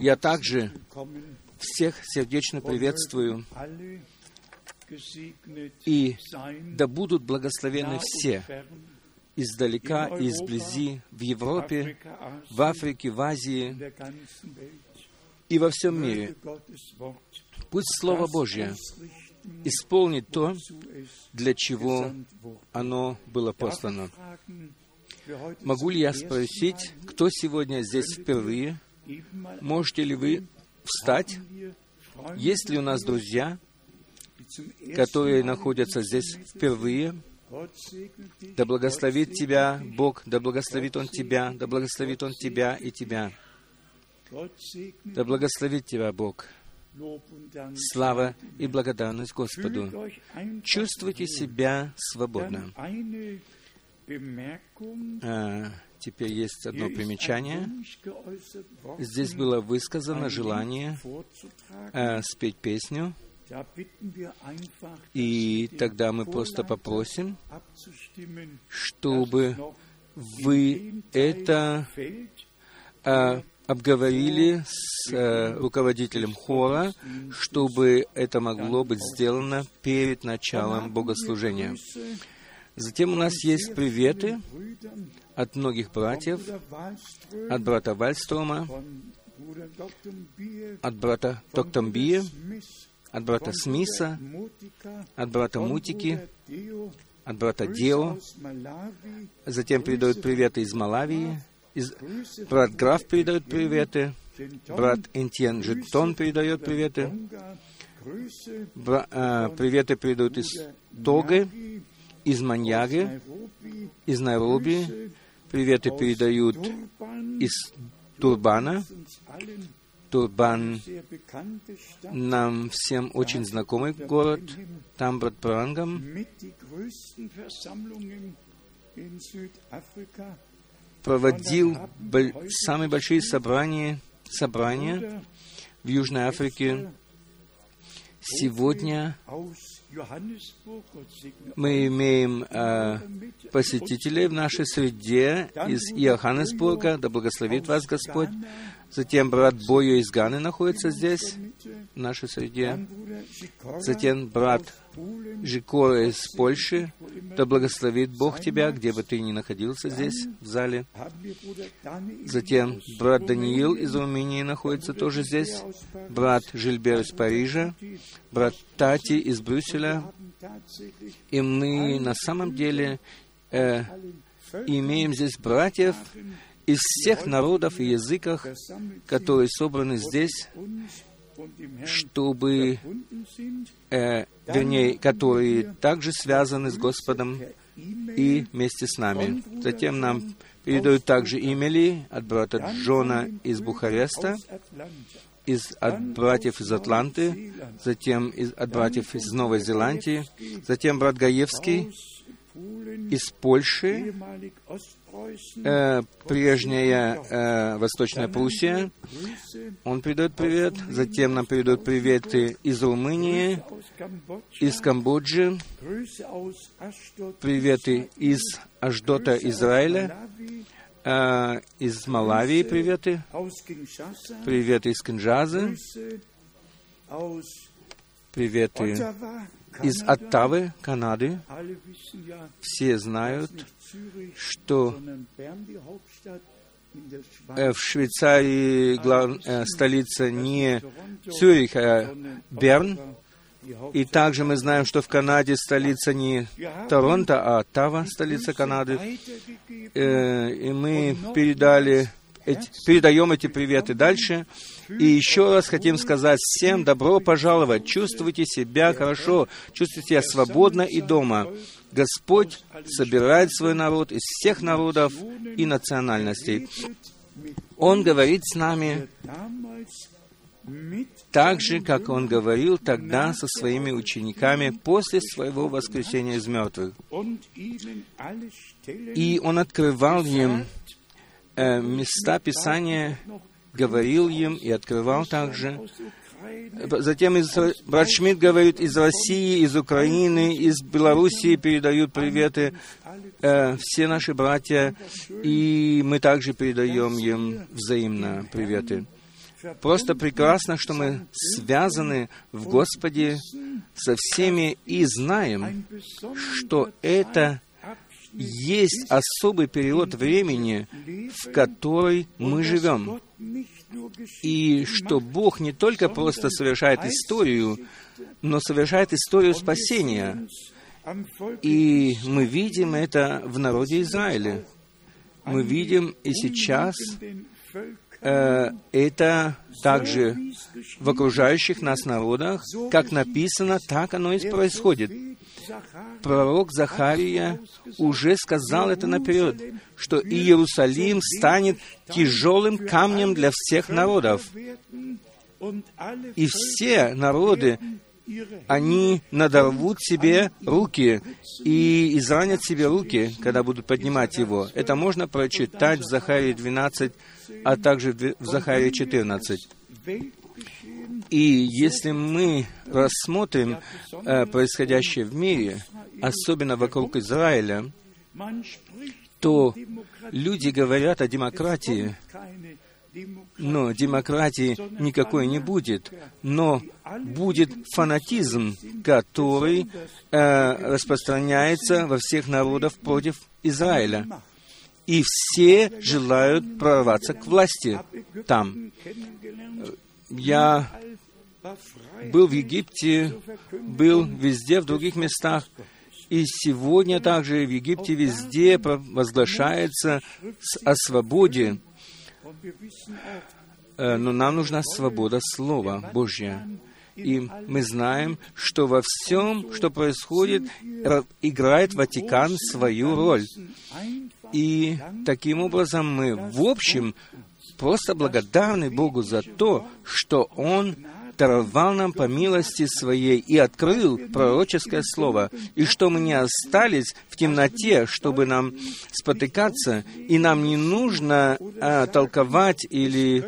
Я также всех сердечно приветствую, и да будут благословены все, издалека и изблизи, в Европе, в Африке, в Азии и во всем мире. Пусть Слово Божье исполнит то, для чего оно было послано. Могу ли я спросить, кто сегодня здесь впервые? Можете ли вы встать? Есть ли у нас друзья, которые находятся здесь впервые? Да благословит тебя Бог, да благословит Он тебя, да благословит Он тебя и тебя. Да благословит тебя Бог. Слава и благодарность Господу. Чувствуйте себя свободно. А, теперь есть одно примечание. Здесь было высказано желание а, спеть песню. И тогда мы просто попросим, чтобы вы это а, обговорили с э, руководителем хора, чтобы это могло быть сделано перед началом богослужения. Затем у нас есть приветы от многих братьев, от брата Вальстрома, от брата Токтамбия, от брата Смиса, от брата Мутики, от брата Део. Затем передают приветы из Малавии, из... брат Граф передает приветы, брат Энтьен Житон передает приветы, Бра... а, приветы передают из Тоги, из Маньяги, из Найроби, приветы передают из Турбана, Турбан нам всем очень знакомый город, там брат Прангам проводил самые большие собрания, собрания в Южной Африке. Сегодня мы имеем э, посетителей в нашей среде из Иоханнесбурга. Да благословит вас Господь. Затем брат Бою из Ганы находится здесь, в нашей среде. Затем брат Жикора из Польши. Да благословит Бог тебя, где бы ты ни находился здесь, в зале. Затем брат Даниил из Румынии находится тоже здесь. Брат Жильбер из Парижа. Брат Тати из Брюсселя. И мы на самом деле э, имеем здесь братьев из всех народов и языков, которые собраны здесь, чтобы, э, вернее, которые также связаны с Господом и вместе с нами. Затем нам передают также имели от брата Джона из Бухареста, из, от братьев из Атланты, затем из, от братьев из Новой Зеландии, затем брат Гаевский из Польши, э, прежняя э, Восточная Пруссия. Он передает привет. Затем нам передают приветы из Румынии, из Камбоджи, приветы из Аждота, Израиля, э, из Малавии приветы, приветы из Кинжазы, приветы из Оттавы, Канады. Все знают, что э, в Швейцарии глав... Э, столица не Цюрих, а Берн. И также мы знаем, что в Канаде столица не Торонто, а Оттава, столица Канады. Э, и мы передали эти, передаем эти приветы дальше. И еще раз хотим сказать всем добро пожаловать. Чувствуйте себя хорошо, чувствуйте себя свободно и дома. Господь собирает свой народ из всех народов и национальностей. Он говорит с нами так же, как Он говорил тогда со своими учениками после своего воскресения из мертвых. И Он открывал им места Писания, говорил им и открывал также Затем из, брат Шмидт говорит, из России, из Украины, из Белоруссии передают приветы э, все наши братья, и мы также передаем им взаимно приветы. Просто прекрасно, что мы связаны в Господе со всеми и знаем, что это есть особый период времени, в который мы живем. И что Бог не только просто совершает историю, но совершает историю спасения. И мы видим это в народе Израиля. Мы видим и сейчас это также в окружающих нас народах, как написано, так оно и происходит пророк Захария уже сказал это наперед, что Иерусалим станет тяжелым камнем для всех народов. И все народы, они надорвут себе руки и изранят себе руки, когда будут поднимать его. Это можно прочитать в Захарии 12, а также в Захарии 14. И если мы рассмотрим э, происходящее в мире, особенно вокруг Израиля, то люди говорят о демократии, но демократии никакой не будет, но будет фанатизм, который э, распространяется во всех народах против Израиля. И все желают прорваться к власти там. Я был в Египте, был везде, в других местах, и сегодня также в Египте везде возглашается о свободе. Э, но нам нужна свобода Слова Божья. И мы знаем, что во всем, что происходит, играет Ватикан свою роль. И таким образом мы, в общем, просто благодарны Богу за то, что Он даровал нам по милости Своей и открыл пророческое слово, и что мы не остались в темноте, чтобы нам спотыкаться, и нам не нужно а, толковать или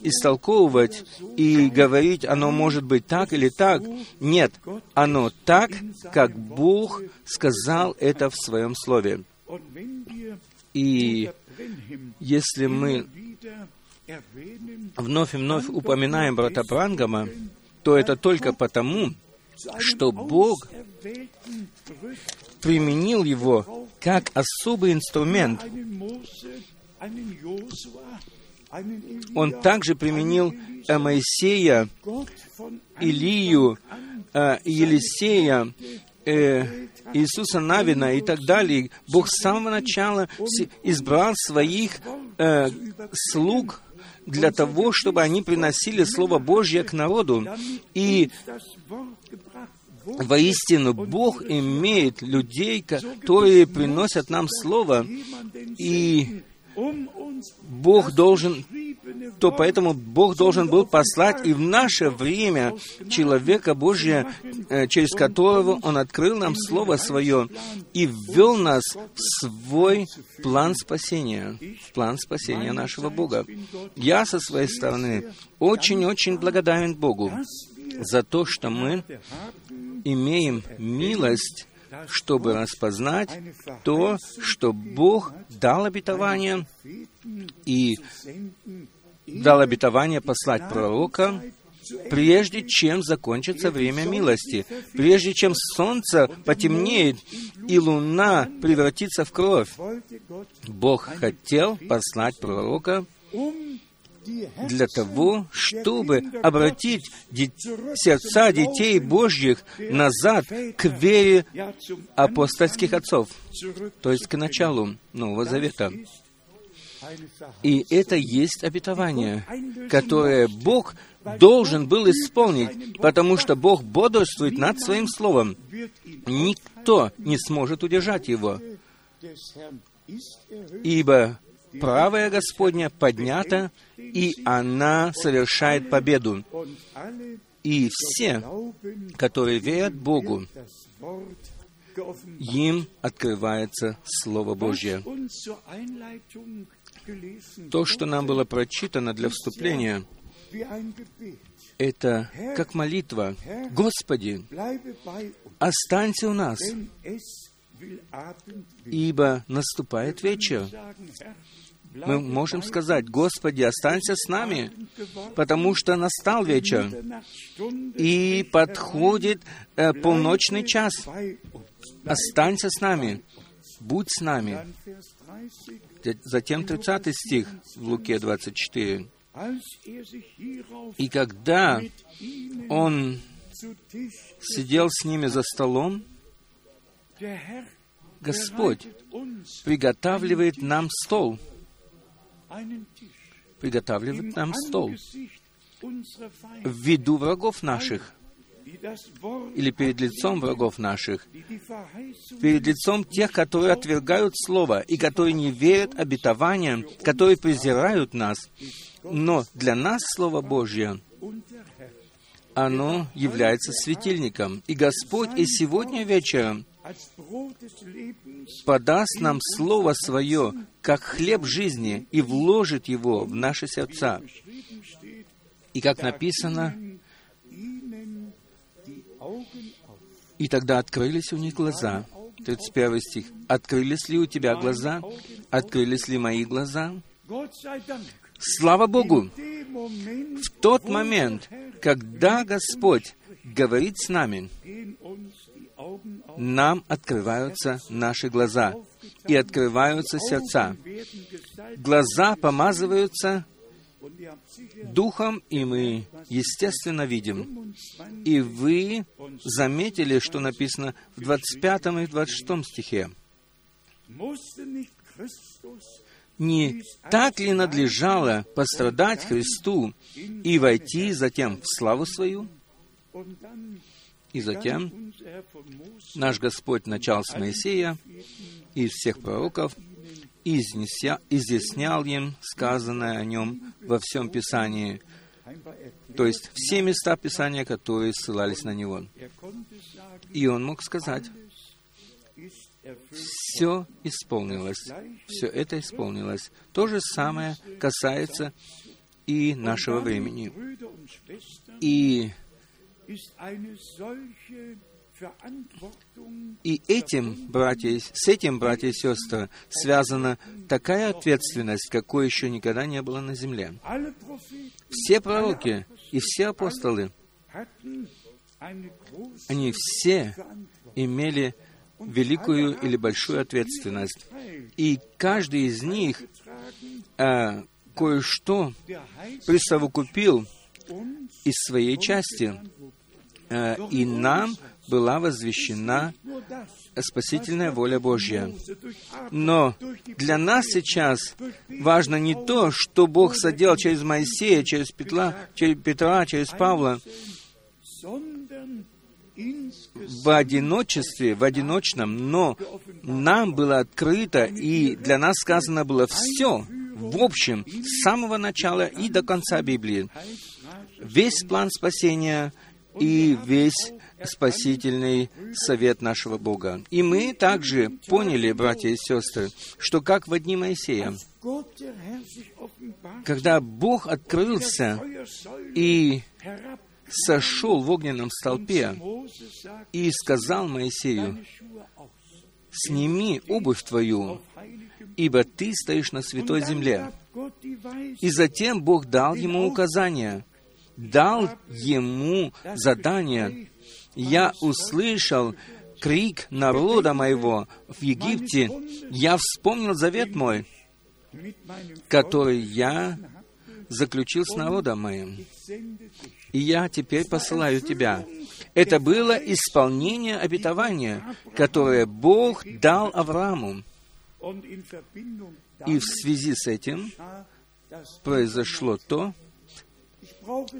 истолковывать и говорить, оно может быть так или так. Нет, оно так, как Бог сказал это в Своем Слове. И если мы вновь и вновь упоминаем брата Брангама, то это только потому, что Бог применил его как особый инструмент. Он также применил Моисея, Илию, э, Елисея, э, Иисуса Навина и так далее. Бог с самого начала избрал своих э, слуг для того, чтобы они приносили Слово Божье к народу. И воистину Бог имеет людей, которые приносят нам Слово, и Бог должен, то поэтому Бог должен был послать и в наше время человека Божия, э, через которого Он открыл нам Слово Свое и ввел нас в свой план спасения, в план спасения нашего Бога. Я со своей стороны очень-очень благодарен Богу за то, что мы имеем милость чтобы распознать то, что Бог дал обетование и дал обетование послать пророка, прежде чем закончится время милости, прежде чем солнце потемнеет и луна превратится в кровь. Бог хотел послать пророка для того, чтобы обратить сердца детей Божьих назад к вере апостольских отцов, то есть к началу Нового Завета. И это есть обетование, которое Бог должен был исполнить, потому что Бог бодрствует над Своим Словом. Никто не сможет удержать его, ибо правая Господня поднята, и она совершает победу. И все, которые верят Богу, им открывается Слово Божье. То, что нам было прочитано для вступления, Это как молитва. Господи, останься у нас, ибо наступает вечер. Мы можем сказать, Господи, останься с нами, потому что настал вечер, и подходит э, полночный час. Останься с нами, будь с нами. Затем 30 стих в Луке 24. И когда он сидел с ними за столом, Господь приготавливает нам стол. Приготавливает нам стол. В виду врагов наших. Или перед лицом врагов наших, перед лицом тех, которые отвергают Слово и которые не верят обетованиям, которые презирают нас. Но для нас Слово Божье, оно является светильником. И Господь и сегодня вечером подаст нам Слово Свое, как хлеб жизни, и вложит его в наши сердца. И как написано, и тогда открылись у них глаза. 31 стих. Открылись ли у тебя глаза? Открылись ли мои глаза? Слава Богу! В тот момент, когда Господь говорит с нами, нам открываются наши глаза и открываются сердца. Глаза помазываются Духом, и мы, естественно, видим. И вы заметили, что написано в 25 и 26 стихе. Не так ли надлежало пострадать Христу и войти затем в славу свою? И затем наш Господь начал с Моисея и всех пророков, и изъяснял им сказанное о нем во всем Писании, то есть все места Писания, которые ссылались на него. И он мог сказать, все исполнилось, все это исполнилось. То же самое касается и нашего времени. И и этим, братья, с этим, братья и сестры, связана такая ответственность, какой еще никогда не было на земле. Все пророки и все апостолы, они все имели великую или большую ответственность. И каждый из них а, кое-что присовокупил из своей части. А, и нам была возвещена спасительная воля Божья. Но для нас сейчас важно не то, что Бог соделал через Моисея, через Петра, через, Петра, через Павла, в одиночестве, в одиночном, но нам было открыто, и для нас сказано было все, в общем, с самого начала и до конца Библии. Весь план спасения и весь спасительный совет нашего Бога. И мы также поняли, братья и сестры, что как в дни Моисея, когда Бог открылся и сошел в огненном столпе и сказал Моисею, «Сними обувь твою, ибо ты стоишь на святой земле». И затем Бог дал ему указания, дал ему задание я услышал крик народа моего в Египте, я вспомнил завет мой, который я заключил с народом моим. И я теперь посылаю тебя. Это было исполнение обетования, которое Бог дал Аврааму. И в связи с этим произошло то,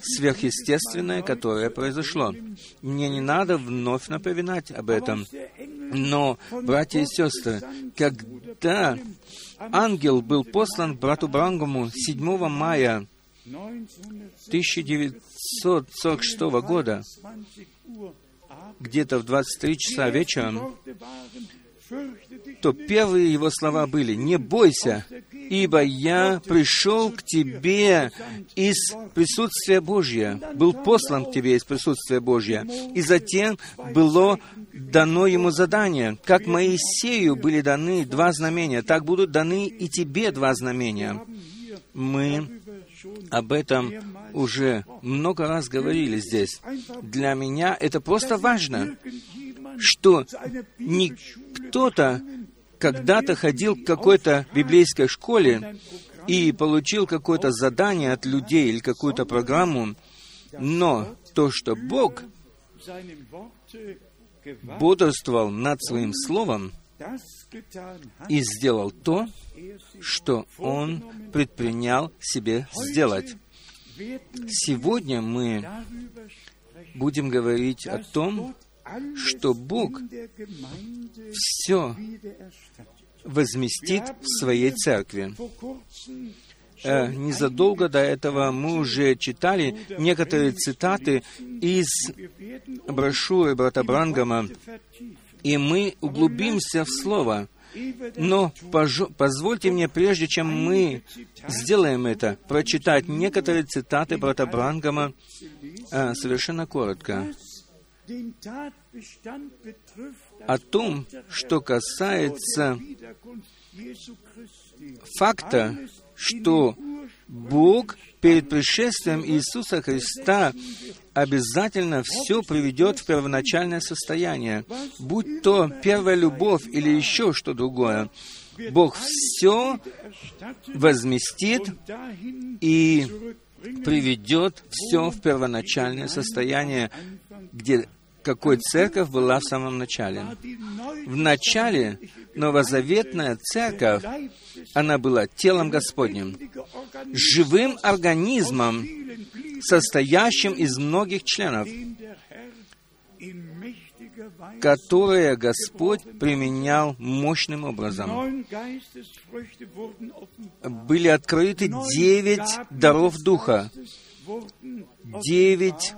сверхъестественное, которое произошло. Мне не надо вновь напоминать об этом. Но, братья и сестры, когда ангел был послан брату Брангому 7 мая 1946 года, где-то в 23 часа вечера, то первые его слова были «Не бойся, ибо я пришел к тебе из присутствия Божьего, был послан к тебе из присутствия Божьего». И затем было дано ему задание, как Моисею были даны два знамения, так будут даны и тебе два знамения. Мы об этом уже много раз говорили здесь. Для меня это просто важно, что не кто-то когда-то ходил к какой-то библейской школе и получил какое-то задание от людей или какую-то программу, но то, что Бог бодрствовал над своим словом и сделал то, что Он предпринял себе сделать. Сегодня мы будем говорить о том, что Бог все возместит в своей церкви. Э, незадолго до этого мы уже читали некоторые цитаты из брошюры брата Брангама, и мы углубимся в Слово. Но позвольте мне, прежде чем мы сделаем это, прочитать некоторые цитаты брата Брангама э, совершенно коротко о том, что касается факта, что Бог перед пришествием Иисуса Христа обязательно все приведет в первоначальное состояние, будь то первая любовь или еще что другое. Бог все возместит и приведет все в первоначальное состояние, где какой церковь была в самом начале. В начале новозаветная церковь, она была телом Господним, живым организмом, состоящим из многих членов, которые Господь применял мощным образом. Были открыты девять даров Духа, девять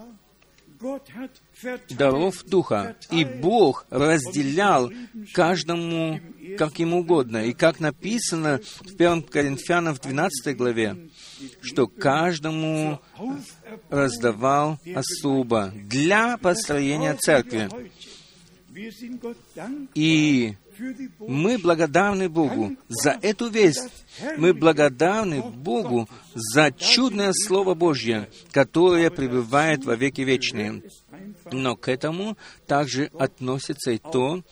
даров Духа. И Бог разделял каждому как ему угодно. И как написано в 1 Коринфянам в 12 главе, что каждому раздавал особо для построения церкви. И мы благодарны Богу за эту весть. Мы благодарны Богу за чудное Слово Божье, которое пребывает во веки вечные. Но к этому также относится и то,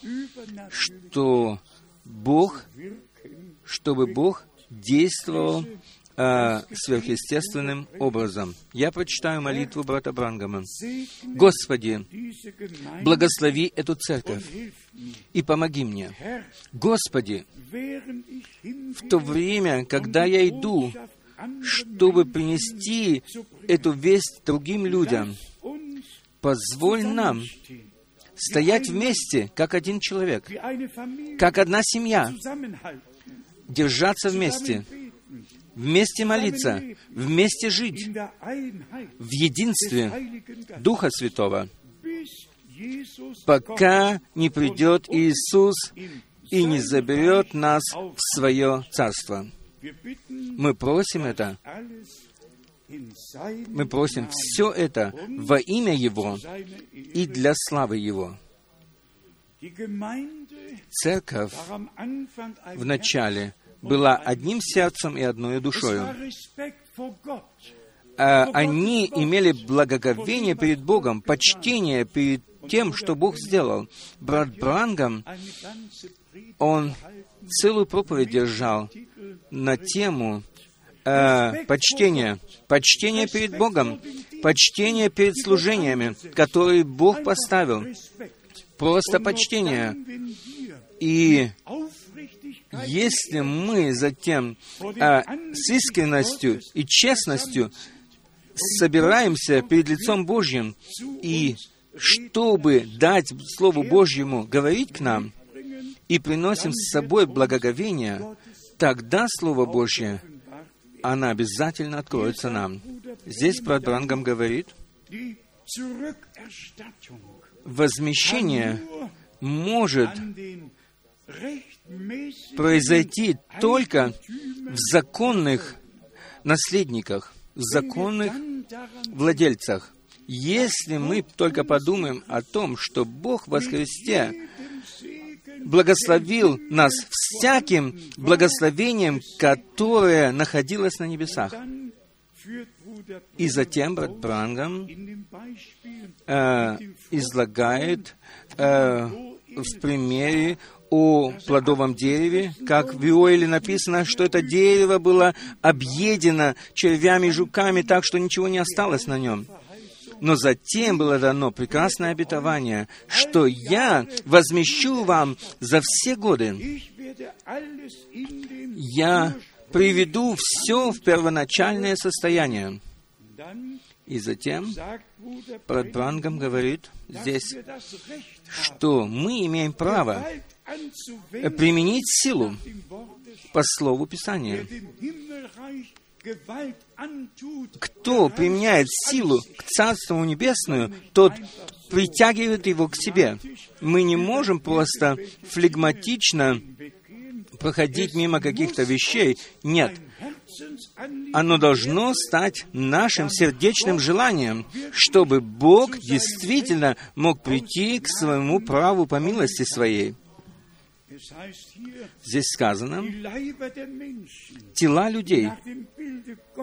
что Бог, чтобы Бог действовал э, сверхъестественным образом. Я прочитаю молитву брата Брангама. «Господи, благослови эту церковь и помоги мне. Господи, в то время, когда я иду, чтобы принести эту весть другим людям, позволь нам стоять вместе, как один человек, как одна семья, держаться вместе, вместе молиться, вместе жить в единстве Духа Святого, пока не придет Иисус и не заберет нас в свое Царство. Мы просим это. Мы просим все это во имя Его и для славы Его. Церковь в начале была одним сердцем и одной душою. А, они имели благоговение перед Богом, почтение перед тем, что Бог сделал. Брат Брангам, он целую проповедь держал на тему э, почтения. Почтение перед Богом, почтение перед служениями, которые Бог поставил. Просто почтение. И если мы затем а, с искренностью и честностью собираемся перед лицом Божьим и чтобы дать Слову Божьему говорить к нам, и приносим с собой благоговение, тогда Слово Божье, оно обязательно откроется нам. Здесь брат Брангам говорит, возмещение может произойти только в законных наследниках, в законных владельцах. Если мы только подумаем о том, что Бог во Христе благословил нас всяким благословением, которое находилось на небесах. И затем брат Брангам э, излагает э, в примере о плодовом дереве, как в Иоиле написано, что это дерево было объедено червями и жуками так, что ничего не осталось на нем. Но затем было дано прекрасное обетование, что я возмещу вам за все годы. Я приведу все в первоначальное состояние. И затем Брат Брангам говорит здесь, что мы имеем право применить силу по слову Писания. Кто применяет силу к Царству Небесную, тот притягивает его к себе. Мы не можем просто флегматично проходить мимо каких-то вещей. Нет. Оно должно стать нашим сердечным желанием, чтобы Бог действительно мог прийти к своему праву по милости своей. Здесь сказано, тела людей,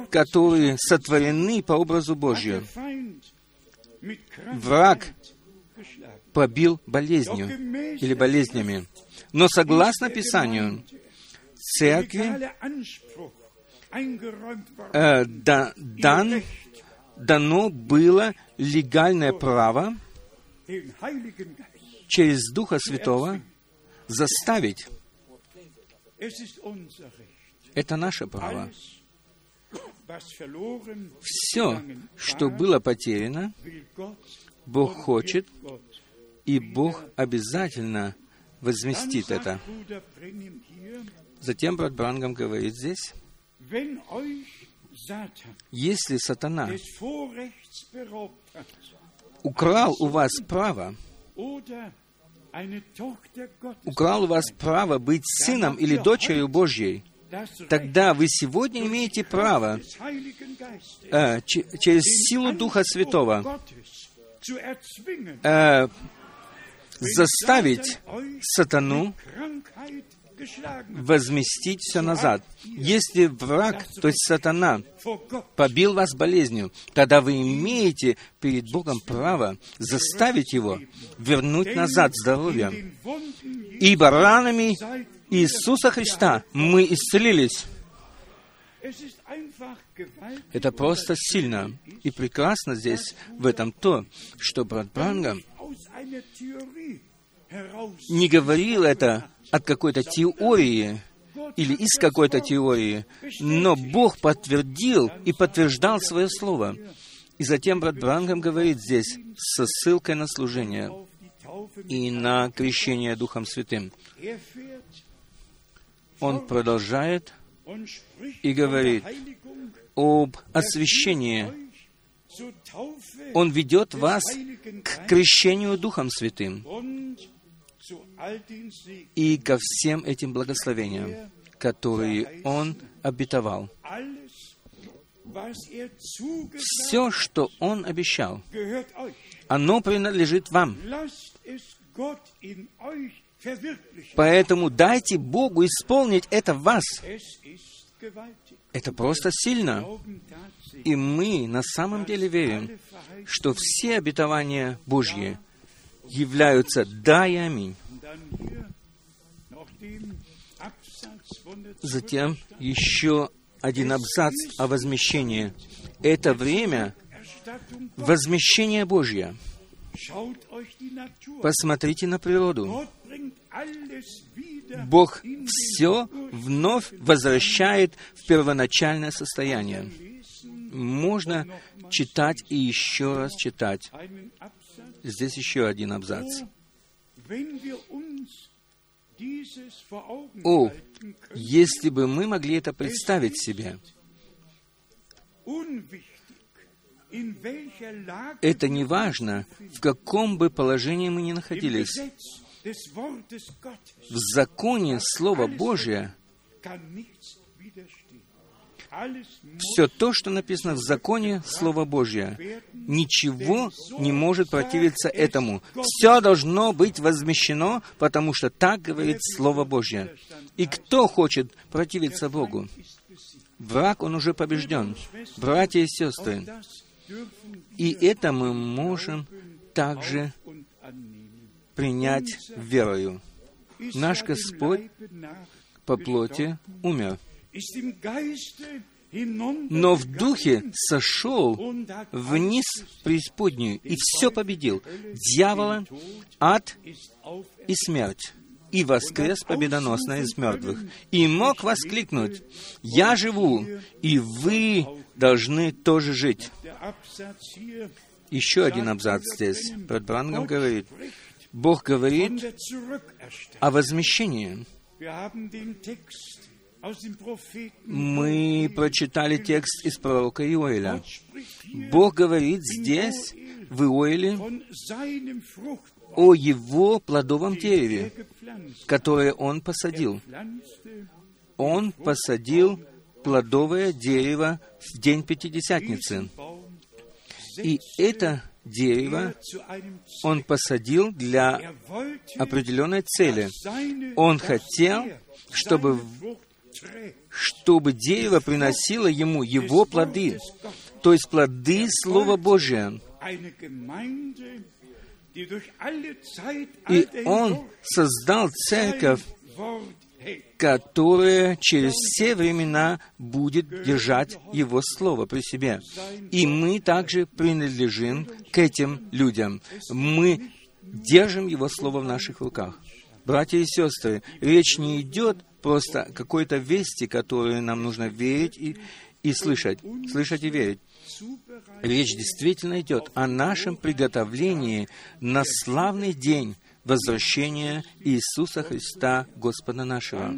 которые сотворены по образу Божью, враг побил болезнью или болезнями. Но согласно Писанию, церкви э, да, дан, дано было легальное право через Духа Святого заставить. Это наше право. Все, что было потеряно, Бог хочет, и Бог обязательно возместит это. Затем брат Брангам говорит здесь, если сатана украл у вас право украл у вас право быть сыном или дочерью Божьей, тогда вы сегодня имеете право э, через силу Духа Святого э, заставить сатану возместить все назад. Если враг, то есть сатана, побил вас болезнью, тогда вы имеете перед Богом право заставить его вернуть назад здоровье. Ибо ранами Иисуса Христа мы исцелились. Это просто сильно и прекрасно здесь, в этом то, что брат Бранга не говорил это от какой-то теории или из какой-то теории, но Бог подтвердил и подтверждал свое слово. И затем брат Брангам говорит здесь со ссылкой на служение и на крещение Духом Святым. Он продолжает и говорит об освящении. Он ведет вас к крещению Духом Святым и ко всем этим благословениям, которые Он обетовал. Все, что Он обещал, оно принадлежит вам. Поэтому дайте Богу исполнить это в вас. Это просто сильно. И мы на самом деле верим, что все обетования Божьи являются «да» и «аминь». Затем еще один абзац о возмещении. Это время возмещения Божье. Посмотрите на природу. Бог все вновь возвращает в первоначальное состояние. Можно читать и еще раз читать. Здесь еще один абзац. О, если бы мы могли это представить себе, это не важно, в каком бы положении мы ни находились, В законе Слова Божия все то, что написано в законе Слова Божье, ничего не может противиться этому. Все должно быть возмещено, потому что так говорит Слово Божье. И кто хочет противиться Богу? Враг, он уже побежден. Братья и сестры, и это мы можем также принять верою. Наш Господь по плоти умер но в духе сошел вниз в преисподнюю и все победил. Дьявола, ад и смерть. И воскрес победоносно из мертвых. И мог воскликнуть, «Я живу, и вы должны тоже жить». Еще один абзац здесь. Брат Брангам говорит, Бог говорит о возмещении. Мы прочитали текст из пророка Иоэля. Бог говорит здесь, в Иоэле, о его плодовом дереве, которое он посадил. Он посадил плодовое дерево в день Пятидесятницы. И это дерево он посадил для определенной цели. Он хотел, чтобы чтобы дерево приносило ему его плоды, то есть плоды Слова Божия. И он создал церковь, которая через все времена будет держать Его Слово при себе. И мы также принадлежим к этим людям. Мы держим Его Слово в наших руках. Братья и сестры, речь не идет просто какой-то вести, которую нам нужно верить и, и слышать, слышать и верить. Речь действительно идет о нашем приготовлении на славный день возвращения Иисуса Христа, Господа нашего.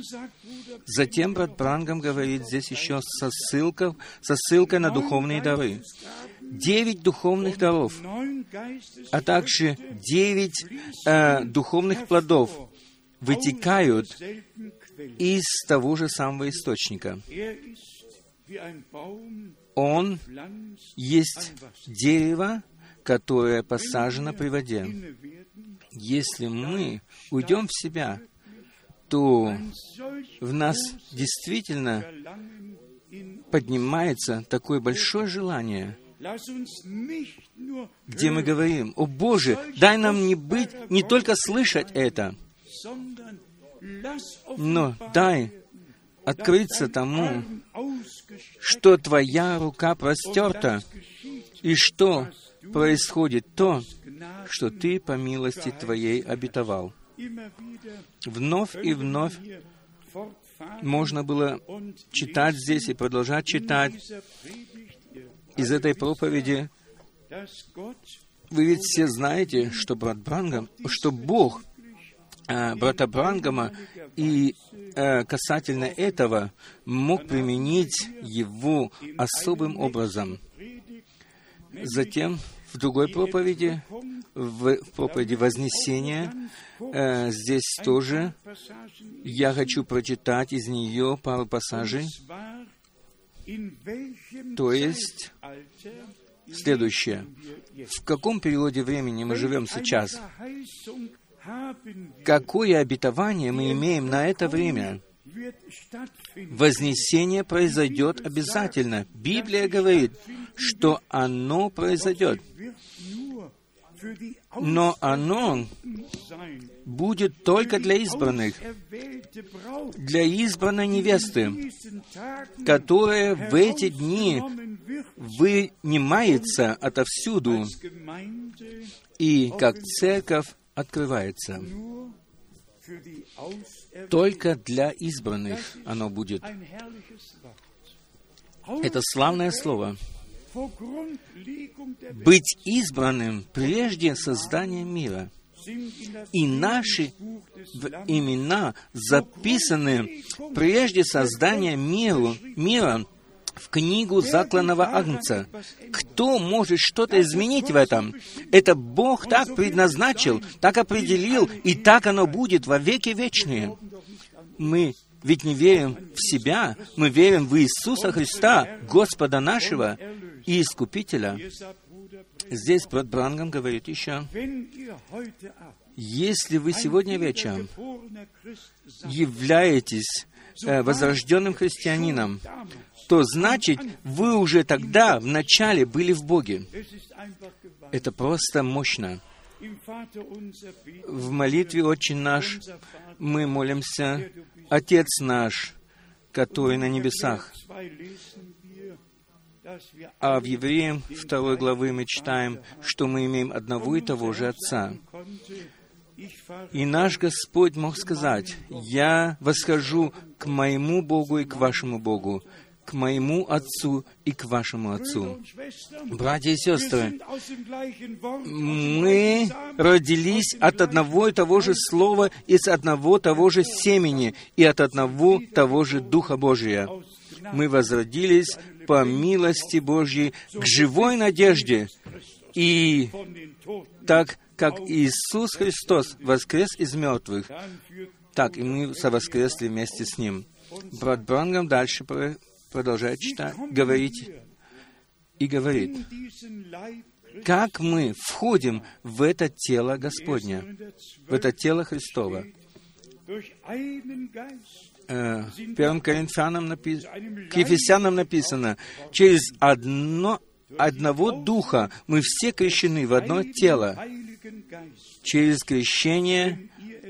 Затем брат Брангам говорит здесь еще со ссылкой, со ссылкой на духовные дары. Девять духовных даров, а также девять э, духовных плодов вытекают из того же самого источника. Он есть дерево, которое посажено при воде. Если мы уйдем в себя, то в нас действительно поднимается такое большое желание, где мы говорим, «О Боже, дай нам не быть, не только слышать это, но дай открыться тому, что Твоя рука простерта, и что происходит то, что Ты по милости Твоей обетовал. Вновь и вновь можно было читать здесь и продолжать читать из этой проповеди. Вы ведь все знаете, что брат Брангам, что Бог — брата Брангама, и э, касательно этого мог применить его особым образом. Затем в другой проповеди, в, проповеди Вознесения, э, здесь тоже я хочу прочитать из нее пару пассажей. То есть, следующее. В каком периоде времени мы живем сейчас? Какое обетование мы имеем на это время? Вознесение произойдет обязательно. Библия говорит, что оно произойдет. Но оно будет только для избранных, для избранной невесты, которая в эти дни вынимается отовсюду и как церковь открывается. Только для избранных оно будет. Это славное слово. Быть избранным прежде создания мира. И наши имена записаны прежде создания миру, мира в книгу закланного Агнца. Кто может что-то изменить в этом? Это Бог так предназначил, так определил, и так оно будет во веки вечные. Мы ведь не верим в себя, мы верим в Иисуса Христа, Господа нашего и Искупителя. Здесь брат Брангам говорит еще, если вы сегодня вечером являетесь э, возрожденным христианином, то значит, вы уже тогда, в начале, были в Боге. Это просто мощно. В молитве «Отче наш» мы молимся «Отец наш, который на небесах». А в Евреям второй главы мы читаем, что мы имеем одного и того же Отца. И наш Господь мог сказать, «Я восхожу к моему Богу и к вашему Богу, к моему Отцу и к вашему Отцу». Братья и сестры, мы родились от одного и того же слова, из одного того же семени и от одного того же Духа Божия. Мы возродились по милости Божьей к живой надежде. И так как Иисус Христос воскрес из мертвых, так и мы совоскресли вместе с Ним. Брат Брангам дальше продолжает читать, говорить и говорит, как мы входим в это тело Господня, в это тело Христово. Э, Первым Коринфянам напи... к Ефесянам написано, через одно, одного Духа мы все крещены в одно тело, через крещение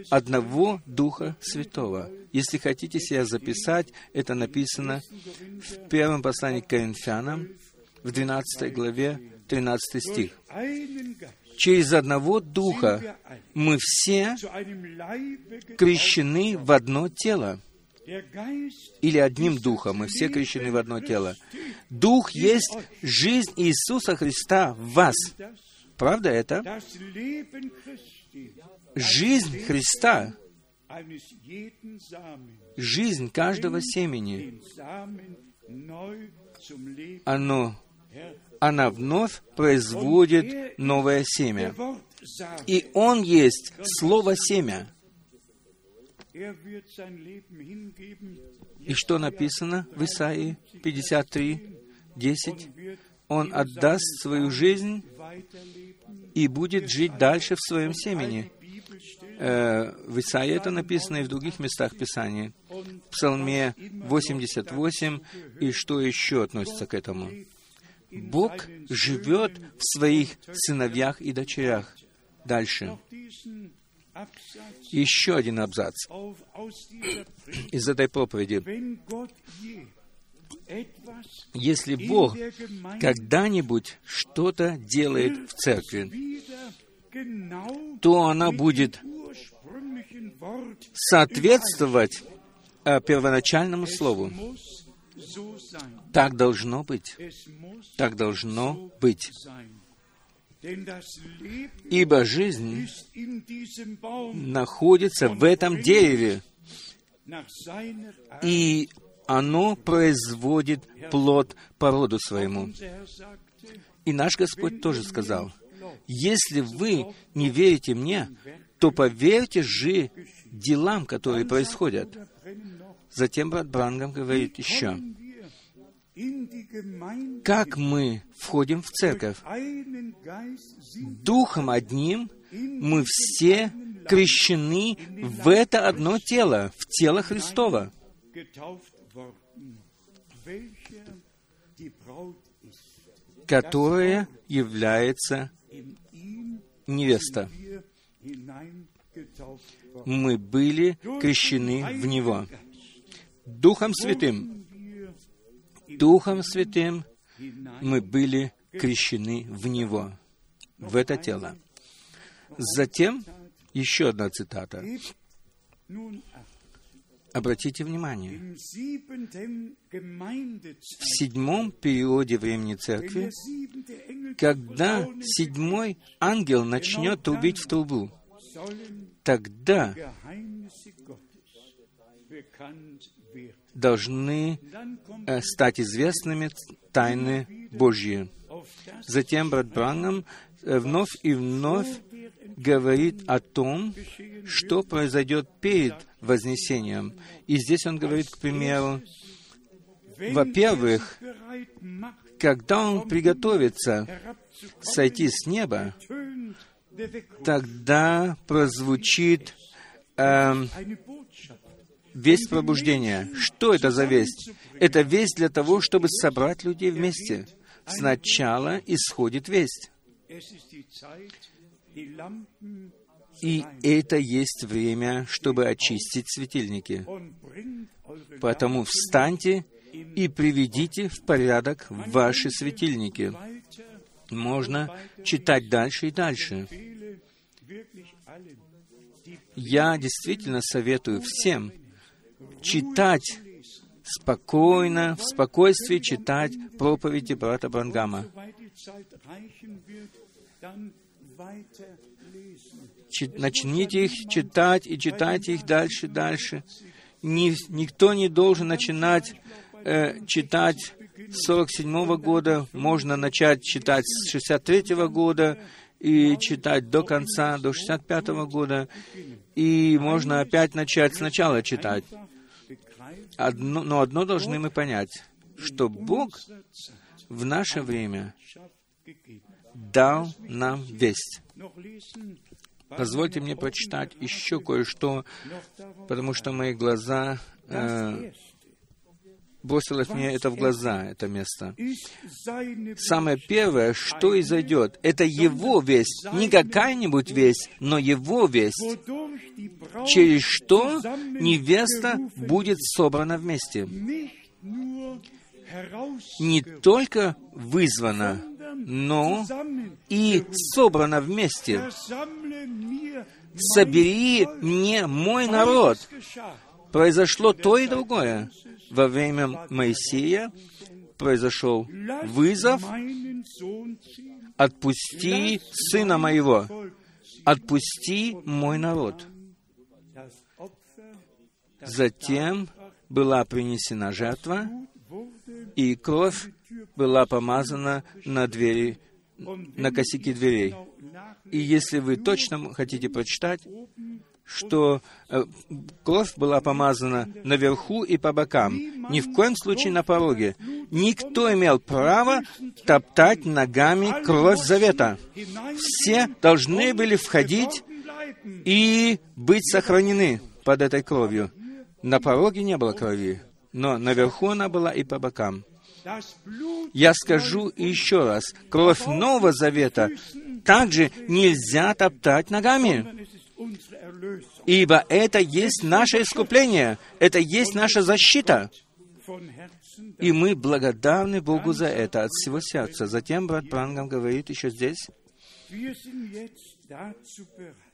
одного Духа Святого. Если хотите себя записать, это написано в первом послании к Коринфянам, в 12 главе, 13 стих. Через одного Духа мы все крещены в одно тело. Или одним Духом, мы все крещены в одно тело. Дух есть жизнь Иисуса Христа в вас. Правда это? Жизнь Христа, жизнь каждого семени, оно, она вновь производит новое семя. И Он есть Слово семя. И что написано в Исаии 53, 10? Он отдаст свою жизнь и будет жить дальше в своем семени. Э, в Исаии это написано и в других местах Писания. В Псалме 88 и что еще относится к этому. Бог живет в своих сыновьях и дочерях. Дальше. Еще один абзац из этой проповеди. Если Бог когда-нибудь что-то делает в церкви, то она будет соответствовать э, первоначальному слову. Так должно быть. Так должно быть. Ибо жизнь находится в этом дереве, и оно производит плод по роду своему. И наш Господь тоже сказал, если вы не верите мне, то поверьте же делам, которые происходят. Затем брат Брангам говорит еще, как мы входим в церковь. Духом одним мы все крещены в это одно тело, в тело Христова, которое является невеста. Мы были крещены в Него. Духом Святым Духом Святым мы были крещены в Него, в это тело. Затем еще одна цитата. Обратите внимание, в седьмом периоде времени Церкви, когда седьмой ангел начнет трубить в трубу, тогда должны э, стать известными тайны Божьи. Затем брат Браннам э, вновь и вновь говорит о том, что произойдет перед Вознесением. И здесь он говорит, к примеру, во-первых, когда он приготовится сойти с неба, тогда прозвучит э, весть пробуждения. Что это за весть? Это весть для того, чтобы собрать людей вместе. Сначала исходит весть. И это есть время, чтобы очистить светильники. Поэтому встаньте и приведите в порядок ваши светильники. Можно читать дальше и дальше. Я действительно советую всем читать спокойно, в спокойствии читать проповеди брата Брангама. Начните их читать и читайте их дальше, дальше. Ни, никто не должен начинать э, читать с 47 года, можно начать читать с 63 года и читать до конца, до 65 года, и можно опять начать сначала читать. Одно, но одно должны мы понять, что Бог в наше время дал нам весть. Позвольте мне прочитать еще кое-что, потому что мои глаза э, бросилось мне это в глаза, это место. Самое первое, что изойдет, это Его весть, не какая-нибудь весть, но Его весть, через что невеста будет собрана вместе. Не только вызвана, но и собрана вместе. «Собери мне мой народ». Произошло то и другое во время Моисея произошел вызов «Отпусти сына моего, отпусти мой народ». Затем была принесена жертва, и кровь была помазана на двери, на косяки дверей. И если вы точно хотите прочитать, что э, кровь была помазана наверху и по бокам, ни в коем случае на пороге. Никто имел право топтать ногами кровь завета. Все должны были входить и быть сохранены под этой кровью. На пороге не было крови, но наверху она была и по бокам. Я скажу еще раз, кровь Нового Завета также нельзя топтать ногами. Ибо это есть наше искупление, это есть наша защита. И мы благодарны Богу за это от всего сердца. Затем брат Брангам говорит еще здесь,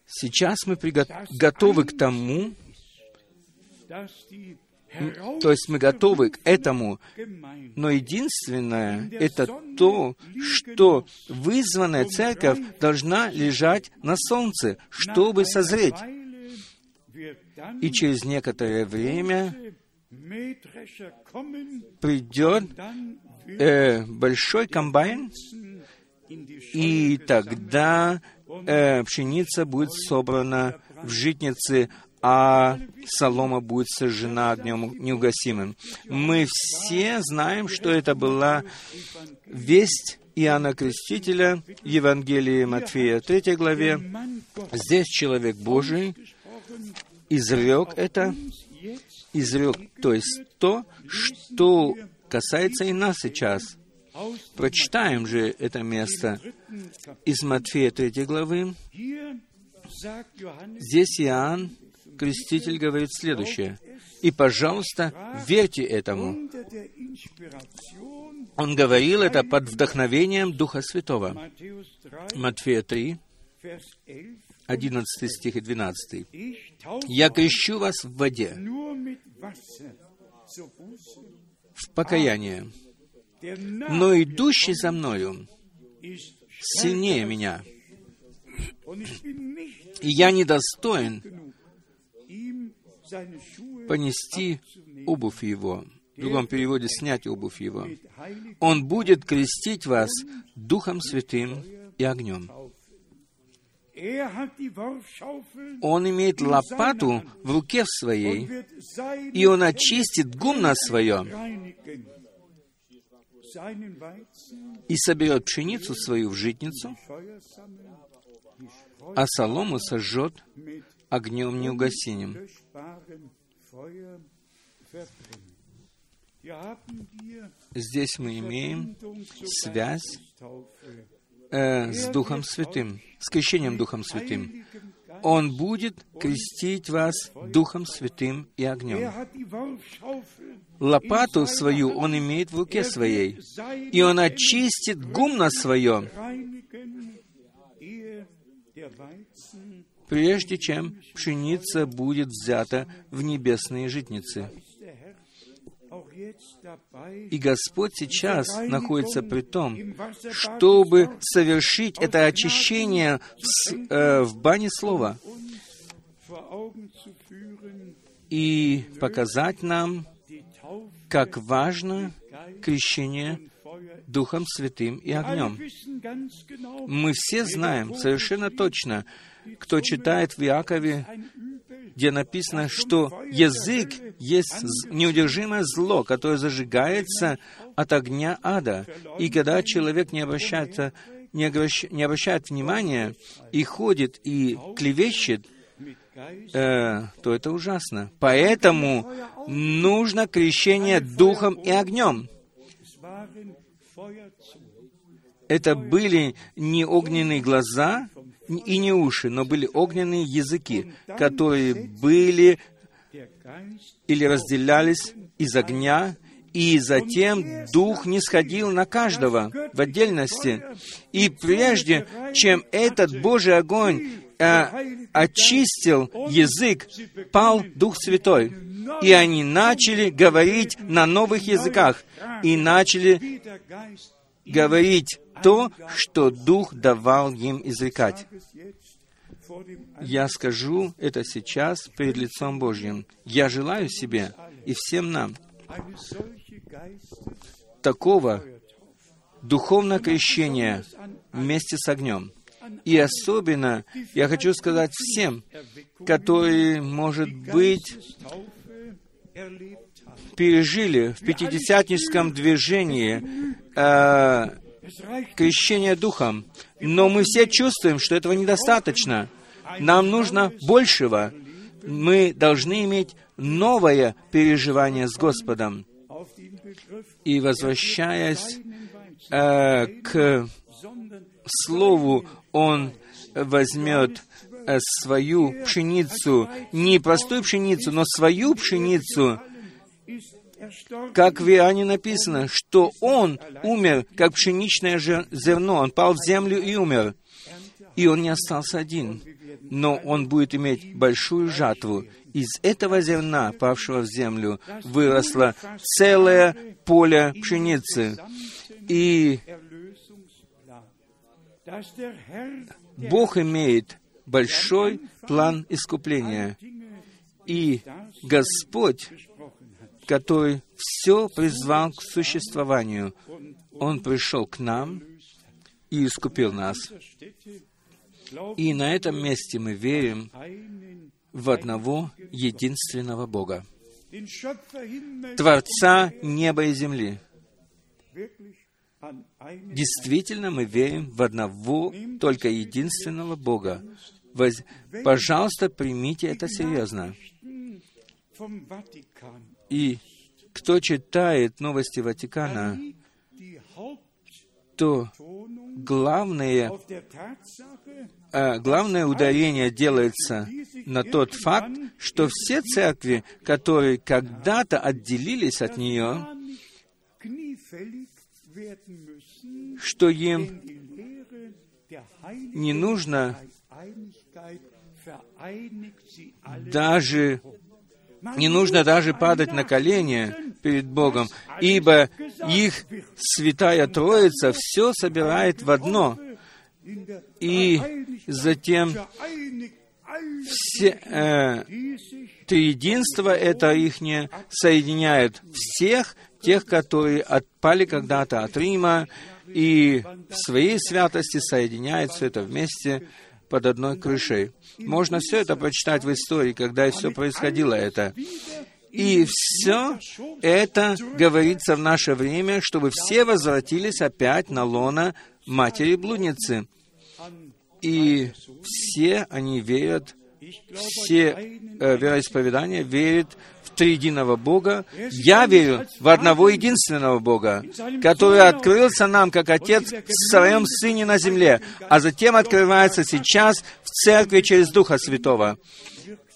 сейчас мы готовы к тому, то есть мы готовы к этому, но единственное — это то, что вызванная церковь должна лежать на солнце, чтобы созреть. И через некоторое время придет э, большой комбайн, и тогда э, пшеница будет собрана в житницы, а солома будет сожжена огнем неугасимым. Мы все знаем, что это была весть Иоанна Крестителя, Евангелии Матфея, 3 главе. Здесь человек Божий изрек это, изрек, то есть то, что касается и нас сейчас. Прочитаем же это место из Матфея 3 главы. Здесь Иоанн, Креститель, говорит следующее. И, пожалуйста, верьте этому. Он говорил это под вдохновением Духа Святого. Матфея 3, 11 стих и 12. «Я крещу вас в воде, в покаяние, но идущий за мною сильнее меня, и я недостоин понести обувь его. В другом переводе снять обувь его. Он будет крестить вас Духом Святым и огнем. Он имеет лопату в руке своей, и он очистит гумно свое, и соберет пшеницу свою в житницу, а солому сожжет огнем неугасимым. Здесь мы имеем связь э, с Духом Святым, с крещением Духом Святым. Он будет крестить вас Духом Святым и огнем. Лопату свою он имеет в руке своей, и он очистит гумно свое, прежде чем пшеница будет взята в небесные житницы. И Господь сейчас находится при том, чтобы совершить это очищение в, э, в бане слова и показать нам, как важно крещение Духом Святым и огнем. Мы все знаем совершенно точно, кто читает в Иакове где написано, что язык есть неудержимое зло, которое зажигается от огня ада. И когда человек не обращается, не, обращ, не обращает внимания и ходит и клевещет, э, то это ужасно. Поэтому нужно крещение духом и огнем. Это были не огненные глаза, и не уши, но были огненные языки, которые были или разделялись из огня, и затем Дух не сходил на каждого в отдельности. И прежде, чем этот Божий огонь э, очистил язык, пал Дух Святой. И они начали говорить на новых языках, и начали говорить то, что Дух давал им изрекать. Я скажу это сейчас перед лицом Божьим. Я желаю себе и всем нам такого духовного крещения вместе с огнем. И особенно я хочу сказать всем, которые, может быть, пережили в пятидесятническом движении э, крещение Духом. Но мы все чувствуем, что этого недостаточно. Нам нужно большего. Мы должны иметь новое переживание с Господом. И возвращаясь э, к Слову, Он возьмет э, свою пшеницу, не простую пшеницу, но свою пшеницу, как в Иоанне написано, что он умер, как пшеничное зерно, он пал в землю и умер. И он не остался один, но он будет иметь большую жатву. Из этого зерна, павшего в землю, выросло целое поле пшеницы. И Бог имеет большой план искупления. И Господь который все призвал к существованию. Он пришел к нам и искупил нас. И на этом месте мы верим в одного единственного Бога, Творца неба и земли. Действительно, мы верим в одного, только единственного Бога. Воз... Пожалуйста, примите это серьезно. И кто читает новости Ватикана, то главное, э, главное ударение делается на тот факт, что все церкви, которые когда-то отделились от нее, что им не нужно даже не нужно даже падать на колени перед Богом, ибо их Святая Троица все собирает в одно. И затем все, э, триединство это ихнее соединяет всех тех, которые отпали когда-то от Рима, и в своей святости соединяет все это вместе под одной крышей. Можно все это прочитать в истории, когда все происходило это. И все это говорится в наше время, чтобы все возвратились опять на лона матери-блудницы. И все они верят, все э, вероисповедания верят триединого Бога. Я верю в одного единственного Бога, который открылся нам как Отец в Своем Сыне на земле, а затем открывается сейчас в Церкви через Духа Святого.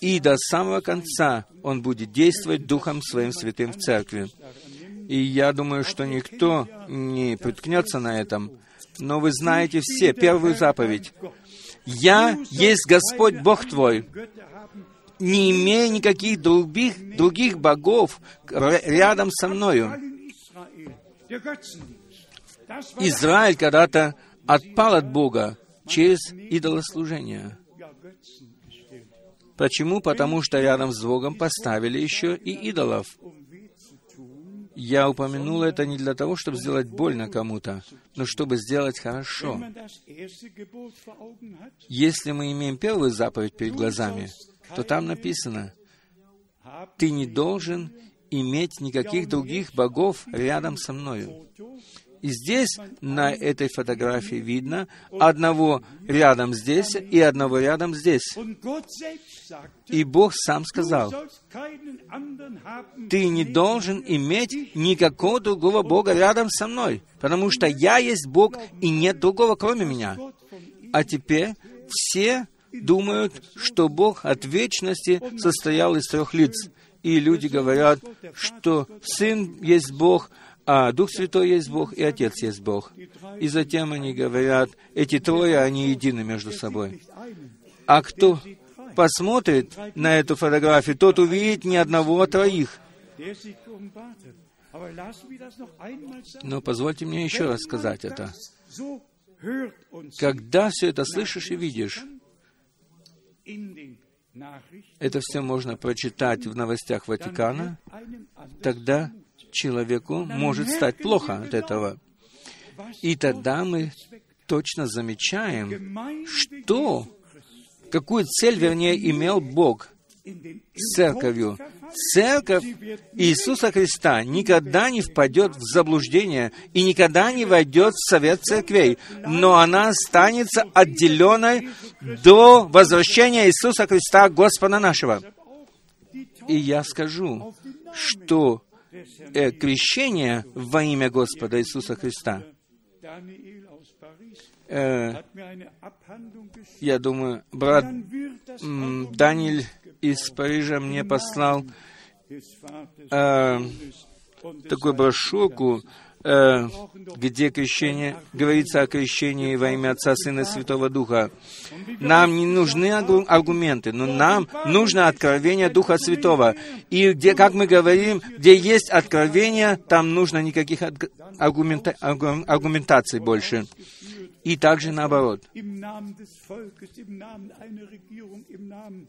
И до самого конца Он будет действовать Духом Своим Святым в Церкви. И я думаю, что никто не приткнется на этом. Но вы знаете все первую заповедь. «Я есть Господь Бог твой, не имея никаких других, других богов рядом со мною». Израиль когда-то отпал от Бога через идолослужение. Почему? Потому что рядом с Богом поставили еще и идолов. Я упомянул это не для того, чтобы сделать больно кому-то, но чтобы сделать хорошо. Если мы имеем первую заповедь перед глазами, то там написано, «Ты не должен иметь никаких других богов рядом со мною». И здесь, на этой фотографии, видно одного рядом здесь и одного рядом здесь. И Бог сам сказал, ты не должен иметь никакого другого Бога рядом со мной, потому что я есть Бог, и нет другого, кроме меня. А теперь все думают, что Бог от вечности состоял из трех лиц. И люди говорят, что Сын есть Бог, а Дух Святой есть Бог, и Отец есть Бог. И затем они говорят, эти трое, они едины между собой. А кто посмотрит на эту фотографию, тот увидит ни одного, а троих. Но позвольте мне еще раз сказать это. Когда все это слышишь и видишь, это все можно прочитать в новостях Ватикана, тогда человеку может стать плохо от этого. И тогда мы точно замечаем, что, какую цель, вернее, имел Бог церковью. Церковь Иисуса Христа никогда не впадет в заблуждение и никогда не войдет в совет церквей, но она останется отделенной до возвращения Иисуса Христа, Господа нашего. И я скажу, что э, крещение во имя Господа Иисуса Христа. Э, я думаю, брат Даниэль из Парижа мне послал э, такую брошюрку, Э, где крещение, говорится о крещении во имя Отца, Сына и Святого Духа. Нам не нужны аргументы, но нам нужно откровение Духа Святого. И где, как мы говорим, где есть откровение, там нужно никаких аргумента, аргументаций больше. И также наоборот.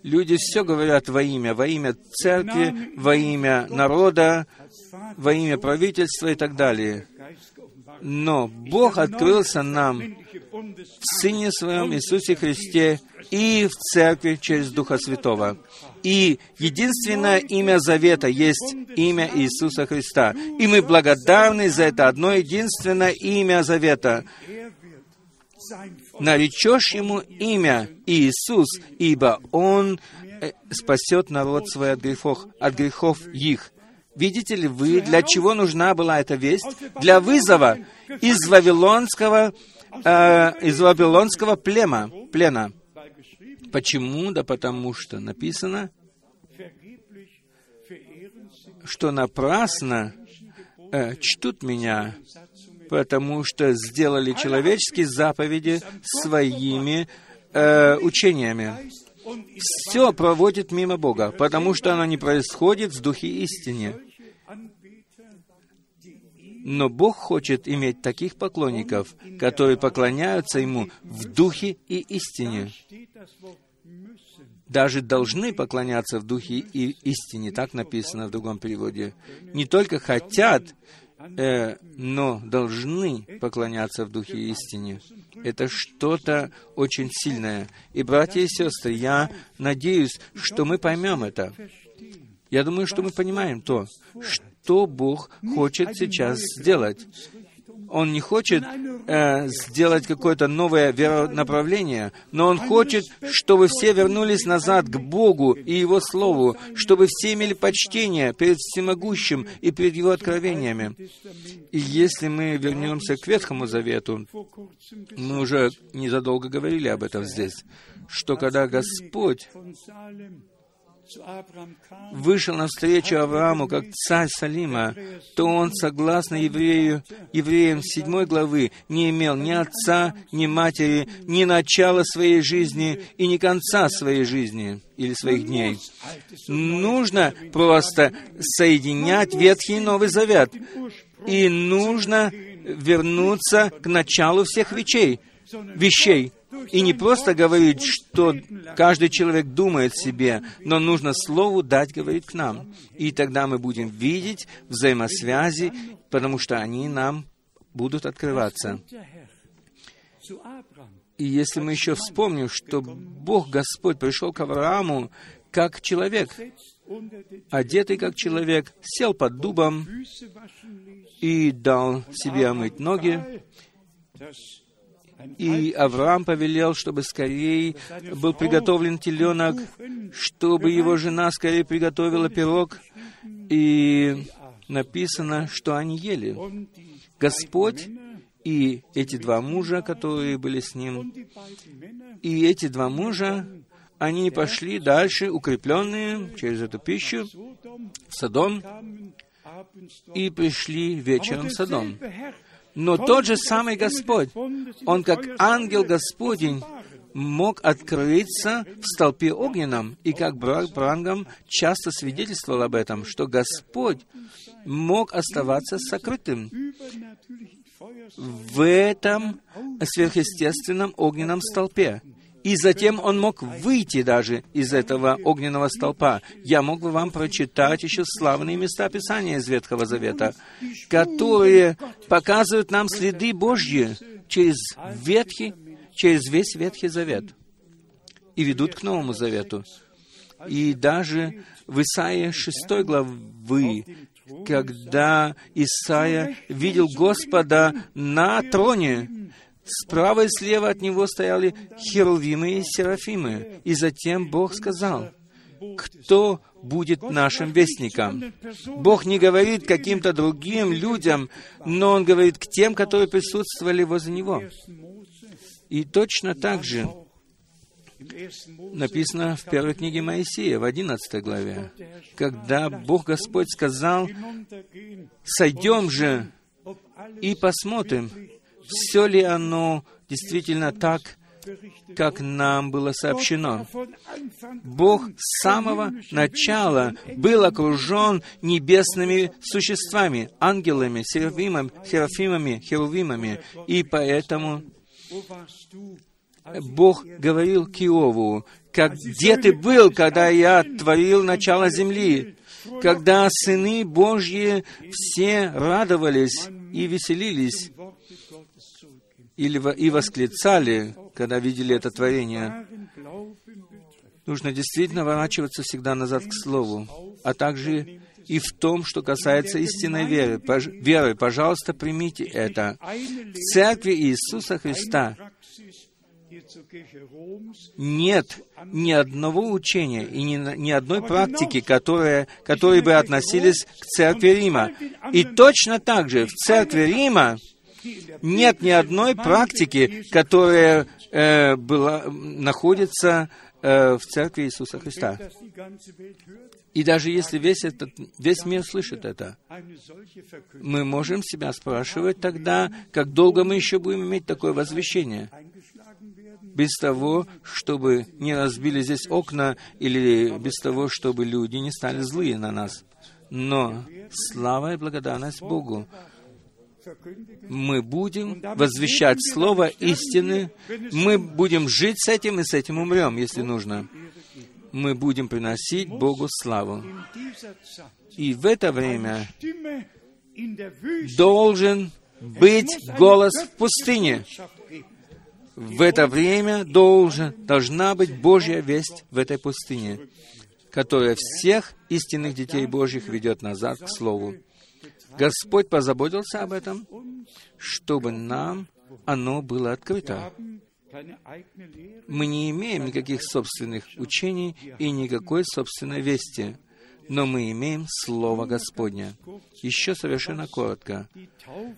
Люди все говорят во имя, во имя церкви, во имя народа, во имя правительства и так далее. Но Бог открылся нам в Сыне Своем Иисусе Христе и в Церкви через Духа Святого. И единственное имя Завета есть имя Иисуса Христа. И мы благодарны за это одно единственное имя Завета наречешь ему имя Иисус, ибо Он э, спасет народ свой от грехов, от грехов их. Видите ли вы, для чего нужна была эта весть? Для вызова из вавилонского, э, из вавилонского плема, плена. Почему? Да потому что написано, что напрасно э, чтут меня потому что сделали человеческие заповеди своими э, учениями. Все проводит мимо Бога, потому что оно не происходит в духе истине. Но Бог хочет иметь таких поклонников, которые поклоняются Ему в духе и истине. даже должны поклоняться в духе и истине, так написано в другом переводе. Не только хотят, э, но должны поклоняться в духе истине. Это что-то очень сильное. И, братья и сестры, я надеюсь, что мы поймем это. Я думаю, что мы понимаем то, что Бог хочет сейчас сделать. Он не хочет э, сделать какое-то новое веронаправление, но Он хочет, чтобы все вернулись назад к Богу и Его Слову, чтобы все имели почтение перед Всемогущим и перед Его откровениями. И если мы вернемся к Ветхому Завету, мы уже незадолго говорили об этом здесь, что когда Господь вышел навстречу Аврааму как царь Салима, то он, согласно еврею, евреям 7 главы, не имел ни отца, ни матери, ни начала своей жизни и ни конца своей жизни или своих дней. Нужно просто соединять Ветхий и Новый Завет. И нужно вернуться к началу всех вещей, вещей, и не просто говорить, что каждый человек думает себе, но нужно Слову дать говорить к нам. И тогда мы будем видеть взаимосвязи, потому что они нам будут открываться. И если мы еще вспомним, что Бог Господь пришел к Аврааму как человек, одетый как человек, сел под дубом и дал себе омыть ноги, и Авраам повелел, чтобы скорее был приготовлен теленок, чтобы его жена скорее приготовила пирог. И написано, что они ели. Господь и эти два мужа, которые были с ним, и эти два мужа, они пошли дальше, укрепленные через эту пищу, в Содом, и пришли вечером в Содом. Но тот же самый Господь, Он как ангел Господень мог открыться в столпе огненном, и как Брангам часто свидетельствовал об этом, что Господь мог оставаться сокрытым в этом сверхъестественном огненном столпе и затем он мог выйти даже из этого огненного столпа. Я мог бы вам прочитать еще славные места Писания из Ветхого Завета, которые показывают нам следы Божьи через Ветхий, через весь Ветхий Завет и ведут к Новому Завету. И даже в Исаии 6 главы, когда Исаия видел Господа на троне, Справа и слева от него стояли херувимы и серафимы. И затем Бог сказал, кто будет нашим вестником. Бог не говорит каким-то другим людям, но Он говорит к тем, которые присутствовали возле Него. И точно так же написано в первой книге Моисея, в 11 главе, когда Бог Господь сказал, «Сойдем же и посмотрим, все ли оно действительно так, как нам было сообщено. Бог с самого начала был окружен небесными существами, ангелами, серафимами, серафимами, херувимами, и поэтому Бог говорил к Иову, как «Где ты был, когда я творил начало земли?» когда сыны Божьи все радовались и веселились, или, и восклицали, когда видели это творение. Нужно действительно ворачиваться всегда назад к Слову, а также и в том, что касается истинной веры. Пож, веры, пожалуйста, примите это. В Церкви Иисуса Христа нет ни одного учения и ни, ни одной практики, которые, которые бы относились к Церкви Рима. И точно так же в Церкви Рима нет ни одной практики, которая э, была, находится э, в Церкви Иисуса Христа. И даже если весь, этот, весь мир слышит это, мы можем себя спрашивать тогда, как долго мы еще будем иметь такое возвещение, без того, чтобы не разбили здесь окна, или без того, чтобы люди не стали злые на нас. Но слава и благодарность Богу, мы будем возвещать Слово истины, мы будем жить с этим и с этим умрем, если нужно. мы будем приносить Богу славу. И в это время должен быть голос в пустыне. В это время должен, должна быть Божья весть в этой пустыне, которая всех истинных детей Божьих ведет назад к Слову. Господь позаботился об этом, чтобы нам оно было открыто. Мы не имеем никаких собственных учений и никакой собственной вести, но мы имеем Слово Господне. Еще совершенно коротко,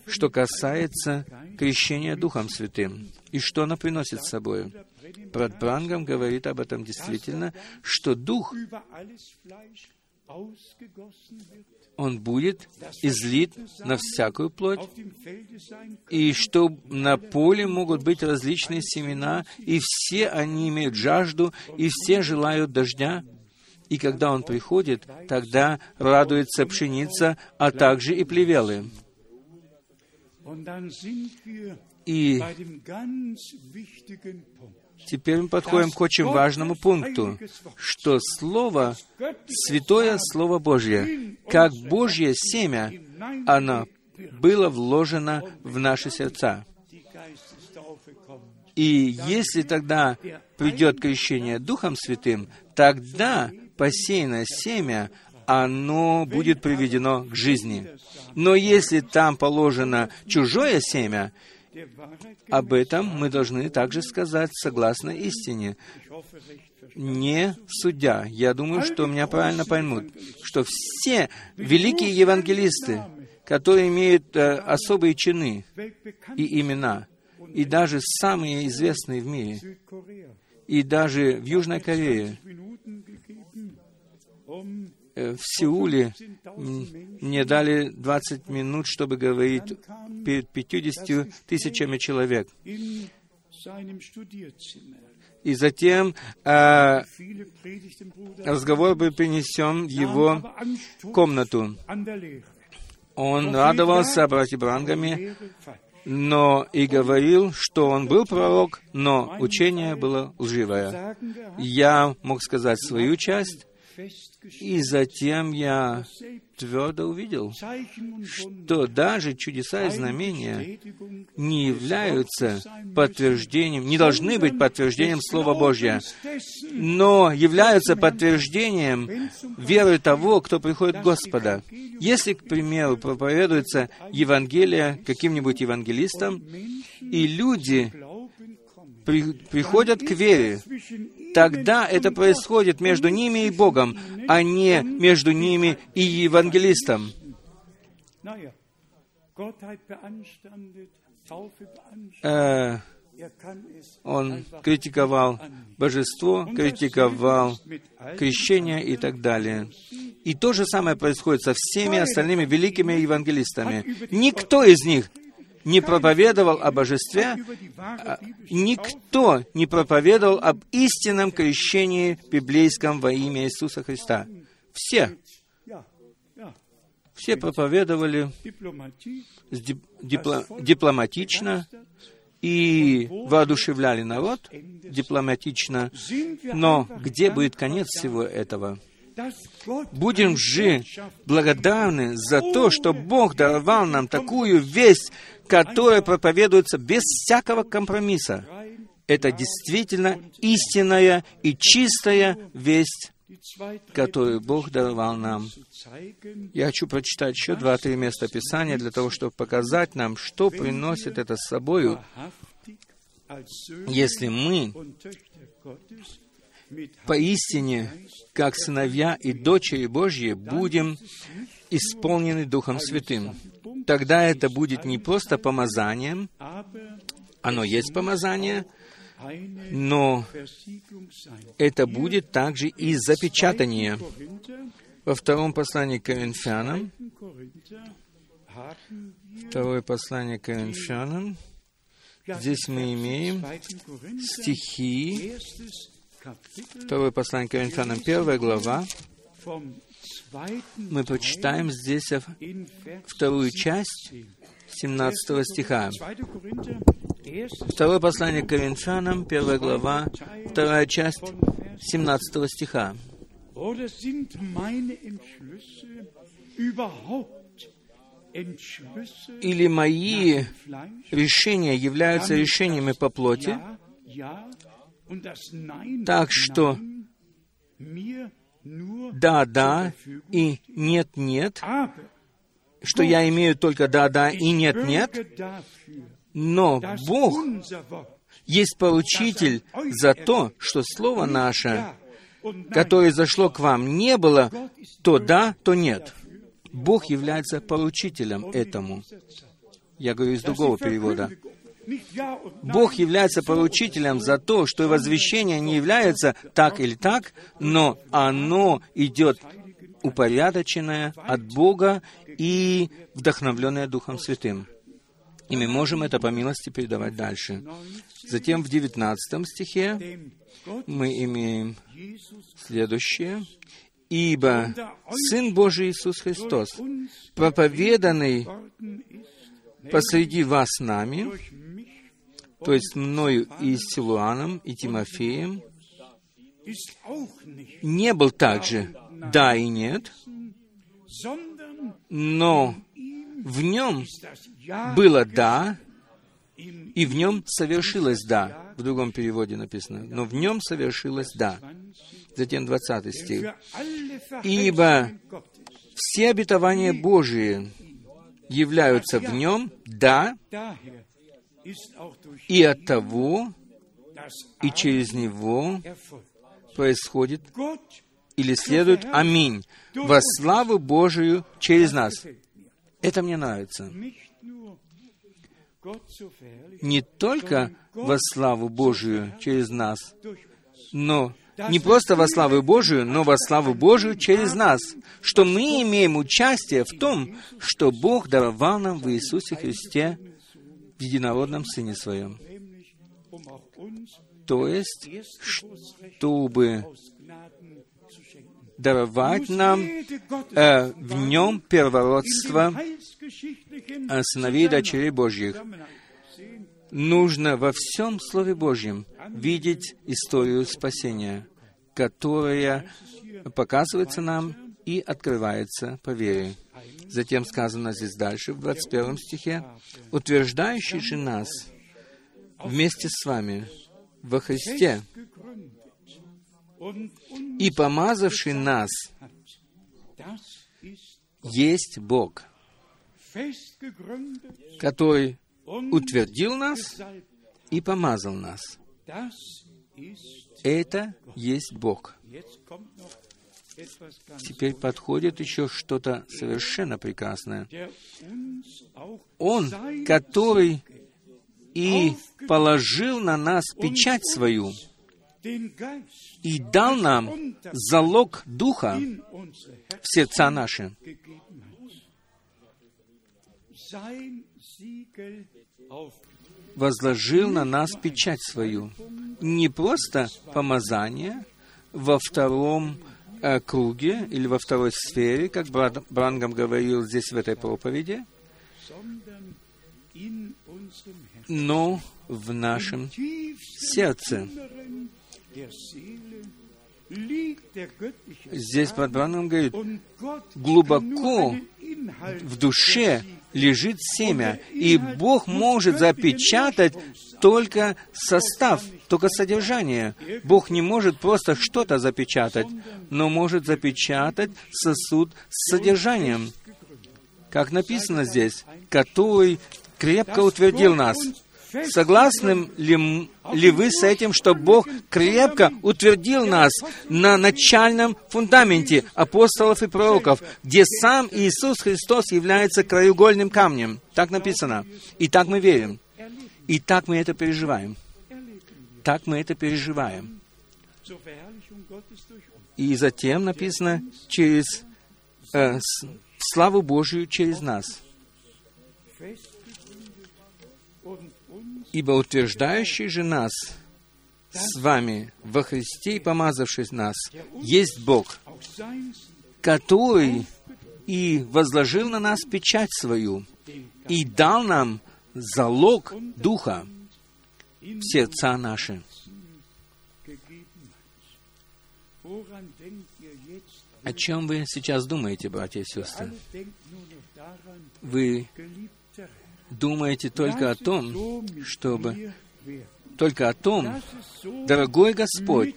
что касается крещения Духом Святым, и что оно приносит с собой. Брат Брангам говорит об этом действительно, что Дух он будет излит на всякую плоть, и что на поле могут быть различные семена, и все они имеют жажду, и все желают дождя. И когда он приходит, тогда радуется пшеница, а также и плевелы. И Теперь мы подходим к очень важному пункту, что Слово, Святое Слово Божье, как Божье семя, оно было вложено в наши сердца. И если тогда придет крещение Духом Святым, тогда посеянное семя, оно будет приведено к жизни. Но если там положено чужое семя, об этом мы должны также сказать согласно истине. Не судя. Я думаю, что меня правильно поймут, что все великие евангелисты, которые имеют э, особые чины и имена, и даже самые известные в мире, и даже в Южной Корее, Э, в Сеуле мне дали 20 минут, чтобы говорить перед 50 тысячами человек. И затем э, разговор был принесен в его комнату. Он радовался братья Брангами, но и говорил, что он был пророк, но учение было лживое. Я мог сказать свою часть, и затем я твердо увидел, что даже чудеса и знамения не являются подтверждением, не должны быть подтверждением Слова Божьего, но являются подтверждением веры того, кто приходит к Господа. Если, к примеру, проповедуется Евангелие каким-нибудь евангелистом, и люди при, приходят к вере, тогда это происходит между ними и Богом, а не между ними и евангелистом. Э, он критиковал божество, критиковал крещение и так далее. И то же самое происходит со всеми остальными великими евангелистами. Никто из них не проповедовал о божестве, а никто не проповедовал об истинном крещении библейском во имя Иисуса Христа. Все. Все проповедовали дипло, дипломатично и воодушевляли народ дипломатично. Но где будет конец всего этого? Будем же благодарны за то, что Бог даровал нам такую весть, которая проповедуется без всякого компромисса. Это действительно истинная и чистая весть, которую Бог даровал нам. Я хочу прочитать еще два-три места Писания для того, чтобы показать нам, что приносит это с собою, если мы поистине, как сыновья и дочери Божьи, будем исполнены Духом Святым. Тогда это будет не просто помазанием, оно есть помазание, но это будет также и запечатание. Во втором послании к Коринфянам, второе послание к Коринфянам, здесь мы имеем стихи Второе послание к Коринфянам, первая глава. Мы прочитаем здесь вторую часть 17 стиха. Второе послание к Коринфянам, первая глава, вторая часть 17 стиха. Или мои решения являются решениями по плоти, Так что Nein mir nur да, zur да Verfügung и нет, нет, Aber что я имею только да, да и ich нет, нет, bürge dafür, но Бог есть поручитель за то, что Слово наше, которое зашло к вам, не было то да, то нет. Бог является in этому. Я говорю из другого перевода. Бог является поручителем за то, что возвещение не является так или так, но оно идет упорядоченное от Бога и вдохновленное Духом Святым. И мы можем это по милости передавать дальше. Затем в 19 стихе мы имеем следующее. «Ибо Сын Божий Иисус Христос, проповеданный посреди вас нами, то есть мною и Силуаном, и Тимофеем, не был также «да» и «нет», но в нем было «да», и в нем совершилось «да». В другом переводе написано. Но в нем совершилось «да». 20 Затем 20 стих. Ибо все обетования Божии являются в нем «да», и от того, и через него происходит или следует «Аминь» во славу Божию через нас. Это мне нравится. Не только во славу Божию через нас, но не просто во славу Божию, но во славу Божию через нас, что мы имеем участие в том, что Бог даровал нам в Иисусе Христе в единородном Сыне Своем. То есть, чтобы даровать нам э, в нем первородство э, сыновей дочерей Божьих. Нужно во всем Слове Божьем видеть историю спасения, которая показывается нам и открывается по вере. Затем сказано здесь дальше, в 21 стихе, «Утверждающий же нас вместе с вами во Христе и помазавший нас есть Бог, который утвердил нас и помазал нас. Это есть Бог. Теперь подходит еще что-то совершенно прекрасное. Он, который и положил на нас печать свою и дал нам залог Духа в сердца наши. возложил на нас печать свою. Не просто помазание во втором круге или во второй сфере, как Брангам говорил здесь в этой проповеди, но в нашем сердце. Здесь брат Брангам говорит, глубоко в душе лежит семя, и Бог может запечатать только состав, только содержание. Бог не может просто что-то запечатать, но может запечатать сосуд с содержанием, как написано здесь, который крепко утвердил нас. Согласны ли, ли вы с этим, что Бог крепко утвердил нас на начальном фундаменте апостолов и пророков, где сам Иисус Христос является краеугольным камнем? Так написано. И так мы верим. И так мы это переживаем. Так мы это переживаем. И затем написано через э, славу Божию через нас. Ибо утверждающий же нас с вами во Христе и помазавший нас, есть Бог, который и возложил на нас печать свою, и дал нам залог Духа в сердца наши. О чем вы сейчас думаете, братья и сестры? Вы думаете только о том, чтобы только о том, дорогой Господь,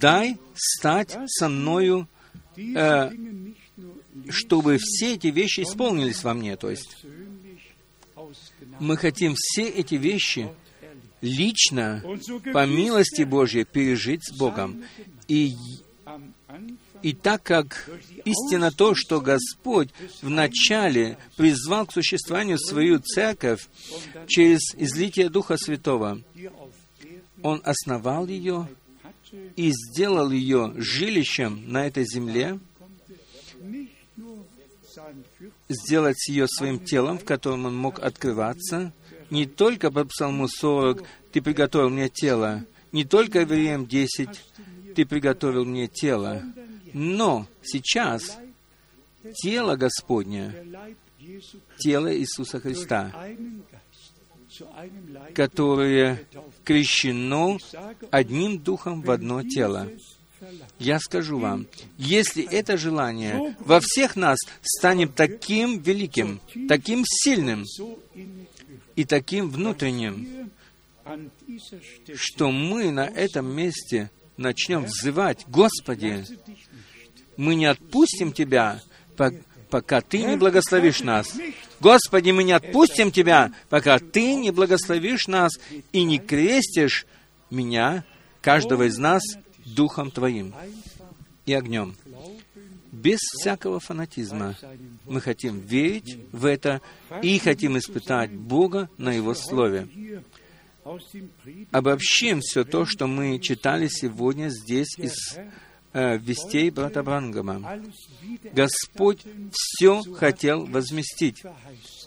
дай стать со мною, э, чтобы все эти вещи исполнились во мне. То есть мы хотим все эти вещи лично, по милости Божьей, пережить с Богом. И, и так как истина то, что Господь вначале призвал к существованию свою церковь через излитие Духа Святого, Он основал ее и сделал ее жилищем на этой земле, сделать ее своим телом, в котором он мог открываться, не только по Псалму 40 «Ты приготовил мне тело», не только Евреям 10 «Ты приготовил мне тело», но сейчас тело Господне, тело Иисуса Христа, которое крещено одним духом в одно тело. Я скажу вам, если это желание во всех нас станет таким великим, таким сильным и таким внутренним, что мы на этом месте начнем взывать, «Господи, мы не отпустим Тебя, пока Ты не благословишь нас. Господи, мы не отпустим Тебя, пока Ты не благословишь нас и не крестишь меня, каждого из нас, Духом Твоим и огнем. Без всякого фанатизма мы хотим верить в это и хотим испытать Бога на Его Слове. Обобщим все то, что мы читали сегодня здесь из э, вестей брата Брангама. Господь все хотел возместить.